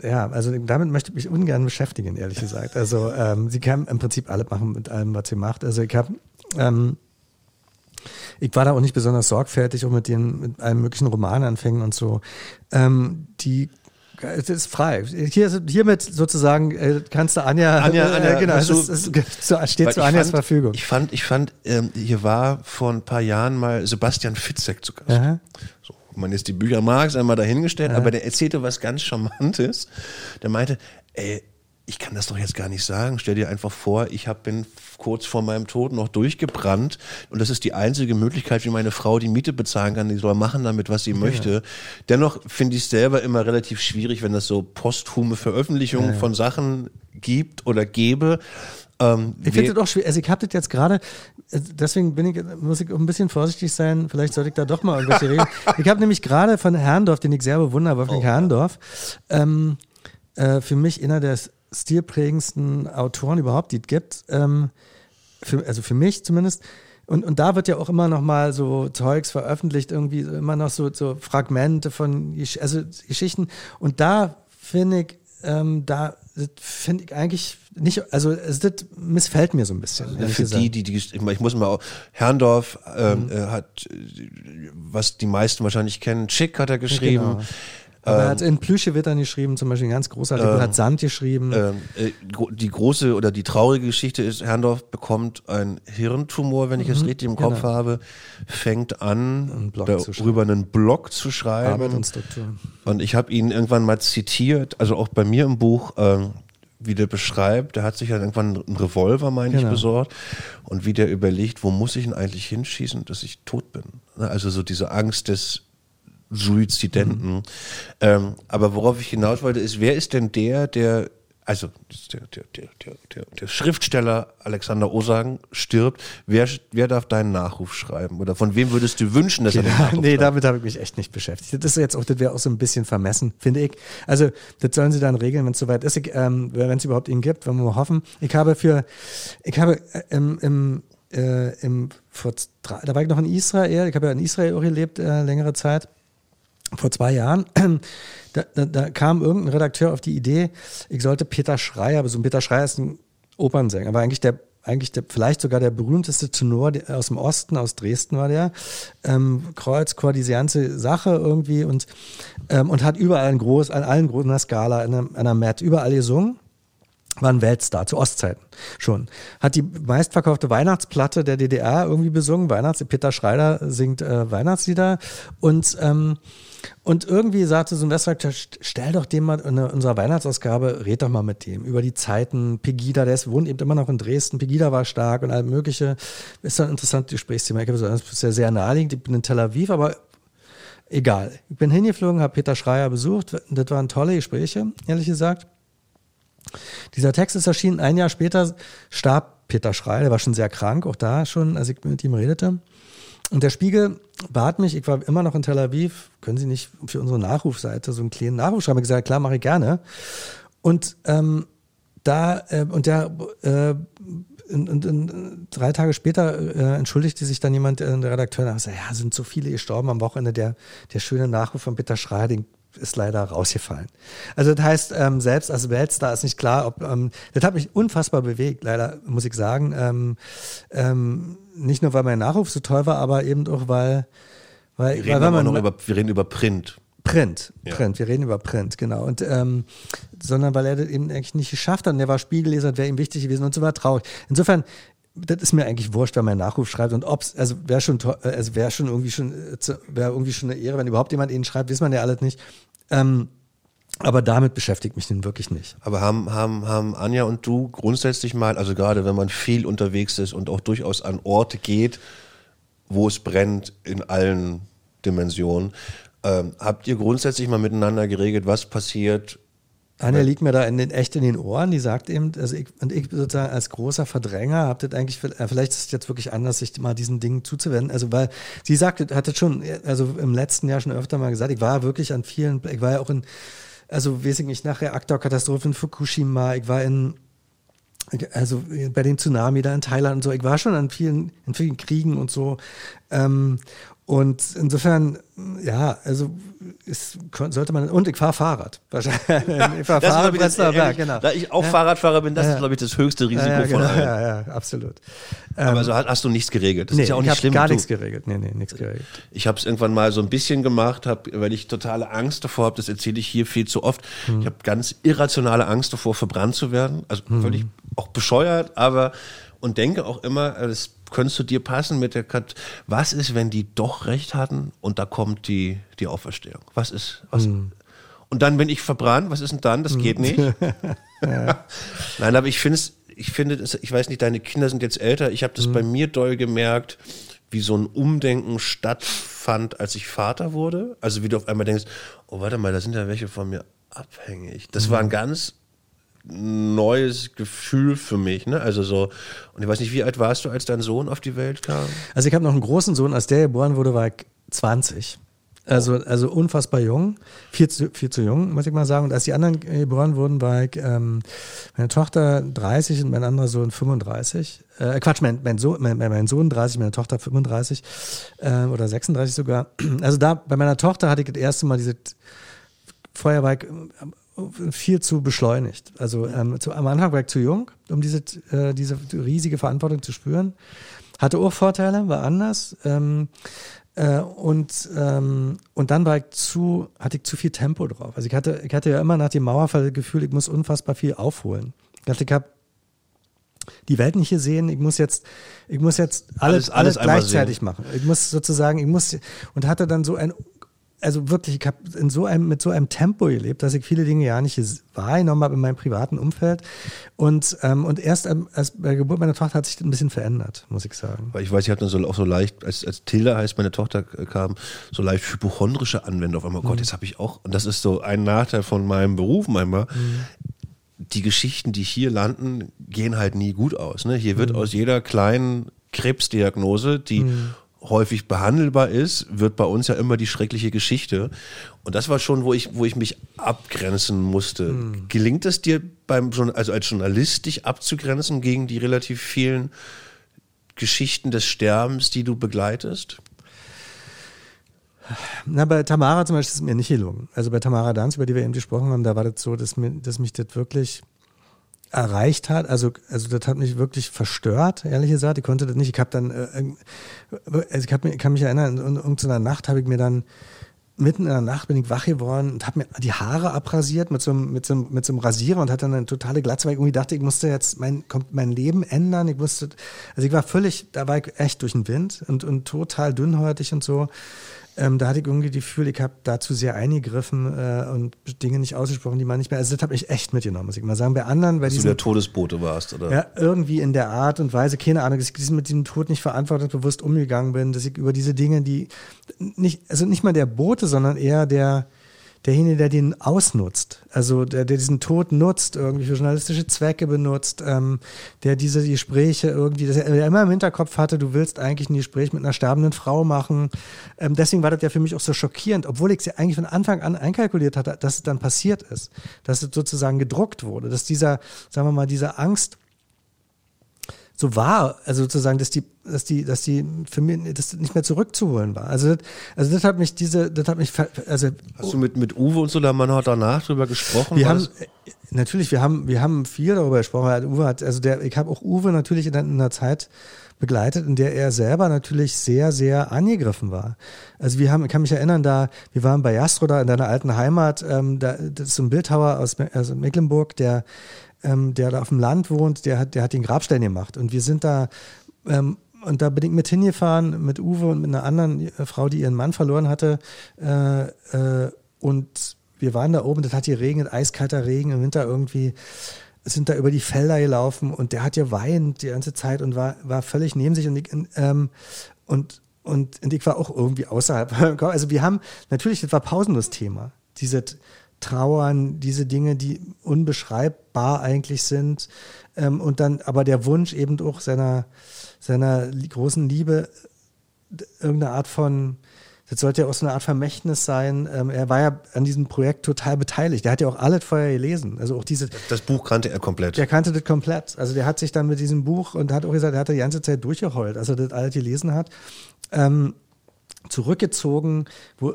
S1: ja, also damit möchte ich mich ungern beschäftigen, ehrlich gesagt. Also ähm, sie kann im Prinzip alles machen mit allem, was sie macht. Also ich habe, ähm, ich war da auch nicht besonders sorgfältig, auch mit den, mit allen möglichen Romananfängen und so. Ähm, die es ist frei. Hier, hiermit sozusagen äh, kannst du Anja,
S4: Anja, äh, Anja
S1: genau, es, ist, es steht zu Anjas
S4: fand,
S1: Verfügung.
S4: Ich fand, ich fand, ähm, hier war vor ein paar Jahren mal Sebastian Fitzek zu Gast. So, man ist die Bücher Marx einmal dahingestellt, Aha. aber der erzählte was ganz Charmantes. Der meinte, ey, ich kann das doch jetzt gar nicht sagen. Stell dir einfach vor, ich hab, bin kurz vor meinem Tod noch durchgebrannt und das ist die einzige Möglichkeit, wie meine Frau die Miete bezahlen kann. Die soll machen damit, was sie ja. möchte. Dennoch finde ich es selber immer relativ schwierig, wenn es so posthume Veröffentlichungen ja, ja. von Sachen gibt oder gäbe.
S1: Ähm, ich finde es auch schwierig. Also ich habe das jetzt gerade, äh, deswegen bin ich, muss ich ein bisschen vorsichtig sein. Vielleicht sollte ich da doch mal irgendwelche Regeln. Ich habe nämlich gerade von Herrndorf, den ich sehr bewundere, Wolfgang oh, Herrndorf, ähm, äh, für mich einer der stilprägendsten Autoren überhaupt, die es gibt. Ähm, für, also für mich zumindest. Und, und da wird ja auch immer noch mal so Zeugs veröffentlicht, irgendwie immer noch so, so Fragmente von also Geschichten. Und da finde ich, ähm, da finde ich eigentlich nicht, also das missfällt mir so ein bisschen.
S4: Also für die, die, die, ich muss mal, Herrndorf ähm, mhm. äh, hat, was die meisten wahrscheinlich kennen, Schick hat er geschrieben. Genau.
S1: Aber er hat ähm, in Plüsche wird dann geschrieben, zum Beispiel ein ganz großartig, ähm, hat Sand geschrieben.
S4: Ähm, äh, die große oder die traurige Geschichte ist, Herrndorf bekommt einen Hirntumor, wenn ich es mhm, richtig im Kopf genau. habe, fängt an, darüber einen Blog zu schreiben. Arbeit und Struktur. Und ich habe ihn irgendwann mal zitiert, also auch bei mir im Buch, ähm, wie der beschreibt, der hat sich ja irgendwann einen Revolver, meine genau. ich, besorgt und wie der überlegt, wo muss ich ihn eigentlich hinschießen, dass ich tot bin. Also so diese Angst des Suizidenten. Mhm. Ähm, aber worauf ich hinaus wollte, ist, wer ist denn der, der also der, der, der, der, der Schriftsteller Alexander Osagen stirbt, wer, wer darf deinen Nachruf schreiben? Oder von wem würdest du wünschen, dass er den Nachruf
S1: Nee, schreibt? damit habe ich mich echt nicht beschäftigt. Das ist jetzt auch, das wäre auch so ein bisschen vermessen, finde ich. Also, das sollen sie dann regeln, wenn es soweit ist, ähm, wenn es überhaupt ihn gibt, wenn wir mal hoffen. Ich habe für, ich habe äh, im, im, äh, im vor drei, da war ich noch in Israel, ich habe ja in Israel auch gelebt, äh, längere Zeit vor zwei Jahren, da, da, da, kam irgendein Redakteur auf die Idee, ich sollte Peter Schreier besuchen. Peter Schreier ist ein Opernsänger, aber eigentlich der eigentlich der, vielleicht sogar der berühmteste Tenor aus dem Osten, aus Dresden war der. Ähm, Kreuzchor, diese ganze Sache irgendwie und, ähm, und hat überall ein groß, an allen großen Skala, an einer, einer überall gesungen war ein Weltstar zu Ostzeiten schon. Hat die meistverkaufte Weihnachtsplatte der DDR irgendwie besungen. Weihnachts Peter Schreider singt äh, Weihnachtslieder und ähm, und irgendwie sagte so ein Westredakteur, stell doch dem mal in unserer Weihnachtsausgabe, red doch mal mit dem über die Zeiten. Pegida, der ist, wohnt eben immer noch in Dresden. Pegida war stark und all mögliche. Ist ein interessantes Gesprächsthema. Ich habe so, das ist ja sehr naheliegend. Ich bin in Tel Aviv, aber egal. Ich bin hingeflogen, habe Peter Schreier besucht. Das waren tolle Gespräche, ehrlich gesagt. Dieser Text ist erschienen, ein Jahr später starb Peter Schreier, der war schon sehr krank, auch da schon, als ich mit ihm redete. Und der Spiegel bat mich, ich war immer noch in Tel Aviv, können Sie nicht für unsere Nachrufseite so einen kleinen Nachruf schreiben? Ich gesagt, klar, mache ich gerne. Und ähm, da, äh, und der, äh, und, und, und, drei Tage später äh, entschuldigte sich dann jemand, äh, der Redakteur, und sagte, ja, sind so viele gestorben am Wochenende. Der, der schöne Nachruf von Peter den ist leider rausgefallen. Also das heißt, ähm, selbst als Weltstar ist nicht klar, ob ähm, das hat mich unfassbar bewegt, leider muss ich sagen. Ähm, ähm, nicht nur weil mein Nachruf so toll war, aber eben auch weil, weil,
S4: wir reden
S1: weil
S4: man noch über, wir reden über Print.
S1: Print, ja. Print, wir reden über Print, genau. Und ähm, sondern weil er das eben eigentlich nicht geschafft hat und der war Spiegelleser, wäre ihm wichtig gewesen und so war traurig. Insofern das ist mir eigentlich wurscht, wenn mein Nachruf schreibt und ob's, also wäre schon, also wäre schon irgendwie schon, wäre irgendwie schon eine Ehre, wenn überhaupt jemand ihn schreibt, weiß man ja alles nicht. Ähm, aber damit beschäftigt mich den wirklich nicht.
S4: Aber haben, haben, haben Anja und du grundsätzlich mal, also gerade wenn man viel unterwegs ist und auch durchaus an Orte geht, wo es brennt in allen Dimensionen, ähm, habt ihr grundsätzlich mal miteinander geregelt, was passiert,
S1: Anja liegt mir da in den, echt in den Ohren, die sagt eben, also ich, und ich sozusagen als großer Verdränger habe das eigentlich, äh, vielleicht ist es jetzt wirklich anders, sich mal diesen Dingen zuzuwenden. Also weil sie sagte, hat das schon, also im letzten Jahr schon öfter mal gesagt, ich war wirklich an vielen, ich war ja auch in, also weiß ich nicht, nach Reaktorkatastrophen in Fukushima, ich war in, also bei dem Tsunami da in Thailand und so, ich war schon an vielen, in vielen Kriegen und so. Ähm, und insofern, ja, also ist, sollte man, und ich fahre Fahrrad. Wahrscheinlich.
S4: Ich fahre Fahrrad, Prenzlauer Berg, genau. Da ich auch ja. Fahrradfahrer bin, das ja. ist, glaube ich, das höchste Risiko
S1: ja,
S4: genau. von allen.
S1: Ja, ja, absolut.
S4: Aber ähm, so hast, hast, du nichts geregelt.
S1: Das nee, ist ja auch nicht schlimm. gar nichts geregelt. Nee, nee, nichts geregelt.
S4: Ich habe es irgendwann mal so ein bisschen gemacht, hab, weil ich totale Angst davor habe, das erzähle ich hier viel zu oft. Hm. Ich habe ganz irrationale Angst davor, verbrannt zu werden. Also hm. völlig auch bescheuert, aber und denke auch immer, das könntest du dir passen mit der Kat was ist, wenn die doch recht hatten und da kommt die, die Auferstehung? Was ist, was? Mhm. Und dann bin ich verbrannt, was ist denn dann? Das geht nicht. Nein, aber ich finde es, ich finde, ich weiß nicht, deine Kinder sind jetzt älter. Ich habe das mhm. bei mir doll gemerkt, wie so ein Umdenken stattfand, als ich Vater wurde. Also wie du auf einmal denkst, oh, warte mal, da sind ja welche von mir abhängig. Das mhm. war ein ganz neues Gefühl für mich. Ne? Also so, und ich weiß nicht, wie alt warst du, als dein Sohn auf die Welt kam?
S1: Also ich habe noch einen großen Sohn, als der geboren wurde, war ich 20. Also, also unfassbar jung, viel zu, viel zu jung, muss ich mal sagen. Und als die anderen geboren wurden, war ich, ähm, meine Tochter 30 und mein anderer Sohn 35. Äh, Quatsch, mein, mein, Sohn, mein, mein Sohn 30, meine Tochter 35 äh, oder 36 sogar. Also da, bei meiner Tochter hatte ich das erste Mal diese Feuerwerk äh, viel zu beschleunigt. Also ähm, zu, am Anfang war ich zu jung, um diese, äh, diese riesige Verantwortung zu spüren. Hatte auch Vorteile, war anders. Ähm, äh, und, ähm, und dann war ich zu, hatte ich zu viel Tempo drauf. Also ich hatte, ich hatte ja immer nach dem Mauerfall das Gefühl, ich muss unfassbar viel aufholen. Ich dachte, ich habe die Welt nicht gesehen, ich muss jetzt, ich muss jetzt alles, alles, alles, alles gleichzeitig machen. Ich muss sozusagen, ich muss, und hatte dann so ein also wirklich, ich habe in so einem, mit so einem Tempo gelebt, dass ich viele Dinge ja nicht wahrgenommen habe in meinem privaten Umfeld. Und, ähm, und erst ähm, als bei der Geburt meiner Tochter hat sich das ein bisschen verändert, muss ich sagen.
S4: Weil ich weiß, ich hatte so, auch so leicht, als, als Tilda heißt, meine Tochter kam, so leicht hypochondrische Anwendung auf einmal. Oh Gott, mhm. jetzt habe ich auch, und das ist so ein Nachteil von meinem Beruf manchmal. Mhm die Geschichten, die hier landen, gehen halt nie gut aus. Ne? Hier wird mhm. aus jeder kleinen Krebsdiagnose, die mhm häufig behandelbar ist, wird bei uns ja immer die schreckliche Geschichte. Und das war schon, wo ich, wo ich mich abgrenzen musste. Mhm. Gelingt es dir beim, also als Journalist, dich abzugrenzen gegen die relativ vielen Geschichten des Sterbens, die du begleitest?
S1: Na, bei Tamara zum Beispiel ist es mir nicht gelungen. Also bei Tamara Danz, über die wir eben gesprochen haben, da war das so, dass, mir, dass mich das wirklich erreicht hat. Also, also das hat mich wirklich verstört, ehrlich gesagt. Ich konnte das nicht. Ich habe dann, äh, also ich, hab, kann mich erinnern, in irgendeiner Nacht habe ich mir dann mitten in der Nacht bin ich wach geworden und habe mir die Haare abrasiert mit so, einem, mit, so einem, mit so einem Rasierer und hatte dann eine totale Glatze, weil ich irgendwie dachte, ich musste jetzt mein, mein Leben ändern. Ich musste, also ich war völlig, da war ich echt durch den Wind und, und total dünnhäutig und so. Ähm, da hatte ich irgendwie das Gefühl, ich habe dazu sehr eingegriffen äh, und Dinge nicht ausgesprochen, die man nicht mehr. Also das hat mich echt mitgenommen, muss ich mal sagen. Bei anderen, weil
S4: Dass du der Todesbote warst, oder?
S1: Ja, irgendwie in der Art und Weise, keine Ahnung, dass ich mit diesem Tod nicht verantwortet bewusst umgegangen bin, dass ich über diese Dinge, die nicht, also nicht mal der Bote, sondern eher der, derjenige, der den ausnutzt, also der, der diesen Tod nutzt, irgendwie für journalistische Zwecke benutzt, ähm, der diese Gespräche irgendwie, dass er immer im Hinterkopf hatte, du willst eigentlich ein Gespräch mit einer sterbenden Frau machen. Ähm, deswegen war das ja für mich auch so schockierend, obwohl ich sie eigentlich von Anfang an einkalkuliert hatte, dass es dann passiert ist, dass es sozusagen gedruckt wurde, dass dieser, sagen wir mal, diese Angst so war, also sozusagen, dass die, dass die, dass die für mich das nicht mehr zurückzuholen war. Also, das, also das hat mich diese, das hat mich, also
S4: hast du mit mit Uwe und so da man hat danach drüber gesprochen?
S1: Wir haben natürlich, wir haben, wir haben viel darüber gesprochen. Uwe hat, also der, ich habe auch Uwe natürlich in einer Zeit begleitet, in der er selber natürlich sehr, sehr angegriffen war. Also wir haben, ich kann mich erinnern, da, wir waren bei Jastro da in deiner alten Heimat, ähm, da, das ist so ein Bildhauer aus, aus Mecklenburg, der ähm, der da auf dem Land wohnt, der hat, der hat den Grabstein gemacht. Und wir sind da, ähm, und da bin ich mit hingefahren, mit Uwe und mit einer anderen äh, Frau, die ihren Mann verloren hatte. Äh, äh, und wir waren da oben, das hat geregnet, eiskalter Regen im Winter irgendwie sind da über die Felder gelaufen und der hat ja weint die ganze Zeit und war, war völlig neben sich und ich, ähm, und, und, und ich war auch irgendwie außerhalb. Also wir haben, natürlich, das war pausenlos Thema. Diese, Trauern, diese Dinge, die unbeschreibbar eigentlich sind. Ähm, und dann aber der Wunsch eben auch seiner, seiner großen Liebe, irgendeine Art von, das sollte ja auch so eine Art Vermächtnis sein. Ähm, er war ja an diesem Projekt total beteiligt. Der hat ja auch alles vorher gelesen. Also auch diese.
S4: Das Buch kannte er komplett.
S1: Der kannte das komplett. Also der hat sich dann mit diesem Buch und hat auch gesagt, er hat die ganze Zeit durchgeheult, als er das alles gelesen hat. Ähm, zurückgezogen, wo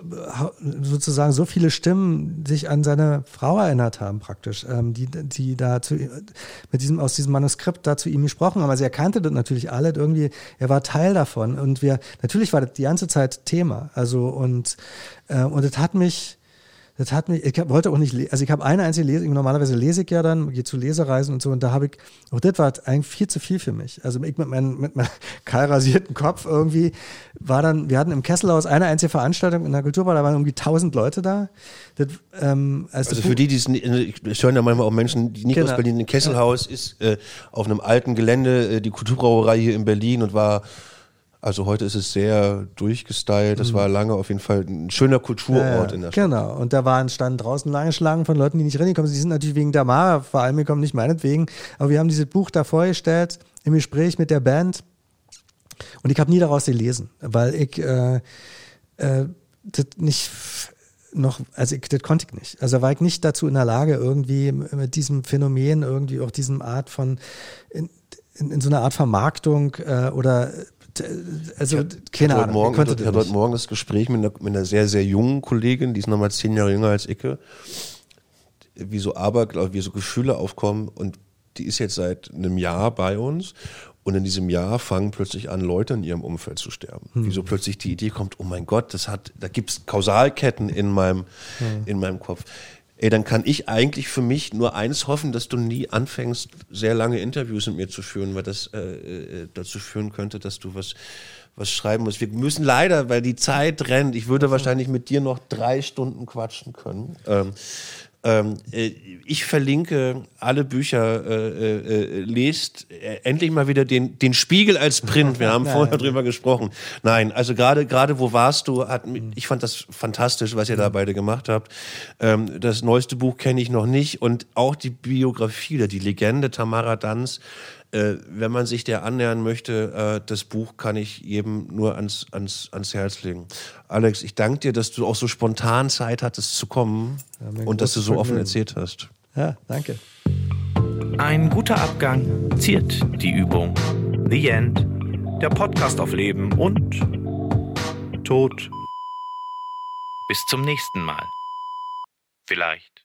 S1: sozusagen so viele Stimmen sich an seine Frau erinnert haben, praktisch, ähm, die, die da zu, mit diesem, aus diesem Manuskript da zu ihm gesprochen haben. Also er kannte das natürlich alle irgendwie, er war Teil davon und wir, natürlich war das die ganze Zeit Thema. Also und, äh, und das hat mich, das hat mich, ich wollte auch nicht, also ich habe eine einzige Lesung, normalerweise lese ich ja dann, gehe zu Lesereisen und so, und da habe ich, auch das war eigentlich viel zu viel für mich. Also ich mit, meinem mit meinem kahl rasierten Kopf irgendwie war dann, wir hatten im Kesselhaus eine einzige Veranstaltung in der Kulturbar, da waren irgendwie tausend Leute da. Das,
S4: ähm, als also für die, die es ich höre ja manchmal auch Menschen, die nicht genau. aus Berlin, ein Kesselhaus ist äh, auf einem alten Gelände, äh, die Kulturbrauerei hier in Berlin und war Also heute ist es sehr durchgestylt. Das mhm. war lange auf jeden Fall ein schöner Kulturort
S1: ja,
S4: in der Stadt.
S1: Genau. Und da waren standen draußen lange Schlangen von Leuten, die nicht reingekommen sind. Die sind natürlich wegen Damara vor allem gekommen, nicht meinetwegen. Aber wir haben dieses Buch da vorgestellt im Gespräch mit der Band. Und ich habe nie daraus gelesen, weil ich äh, äh, das nicht noch, also ich, das konnte ich nicht. Also war ich nicht dazu in der Lage, irgendwie mit diesem Phänomen, irgendwie auch diesem Art von, in, in, in so einer Art Vermarktung äh, oder also keine
S4: Ahnung. Morgen, ich, hatte heute Morgen das Gespräch mit einer, mit einer, sehr, sehr jungen Kollegin, die ist nochmal zehn Jahre jünger als ich, wie so Arbeit, wie so Gefühle aufkommen und die ist jetzt seit einem Jahr bei uns und in diesem Jahr fangen plötzlich an, Leute in ihrem Umfeld zu sterben. Hm. Wieso plötzlich die Idee kommt, oh mein Gott, das hat, da gibt es Kausalketten in meinem, hm. in meinem Kopf. Ey, dann kann ich eigentlich für mich nur eins hoffen, dass du nie anfängst, sehr lange Interviews mit mir zu führen, weil das äh, äh, dazu führen könnte, dass du was, was schreiben musst. Wir müssen leider, weil die Zeit rennt, ich würde wahrscheinlich mit dir noch drei Stunden quatschen können. Ähm, ähm, äh, ich verlinke alle Bücher, äh, äh, lest äh, endlich mal wieder den, den Spiegel als Print. Wir haben vorher drüber gesprochen. Nein, also gerade gerade wo warst du? Hat, ich fand das fantastisch, was ihr da beide gemacht habt. Ähm, das neueste Buch kenne ich noch nicht und auch die Biografie, die Legende Tamara Danz äh, wenn man sich der annähern möchte, äh, das Buch kann ich jedem nur ans, ans, ans Herz legen. Alex, ich danke dir, dass du auch so spontan Zeit hattest zu kommen ja, und dass du so offen erzählt hast.
S1: Ja, danke.
S3: Ein guter Abgang ziert die Übung. The End. Der Podcast auf Leben und Tod. Bis zum nächsten Mal. Vielleicht.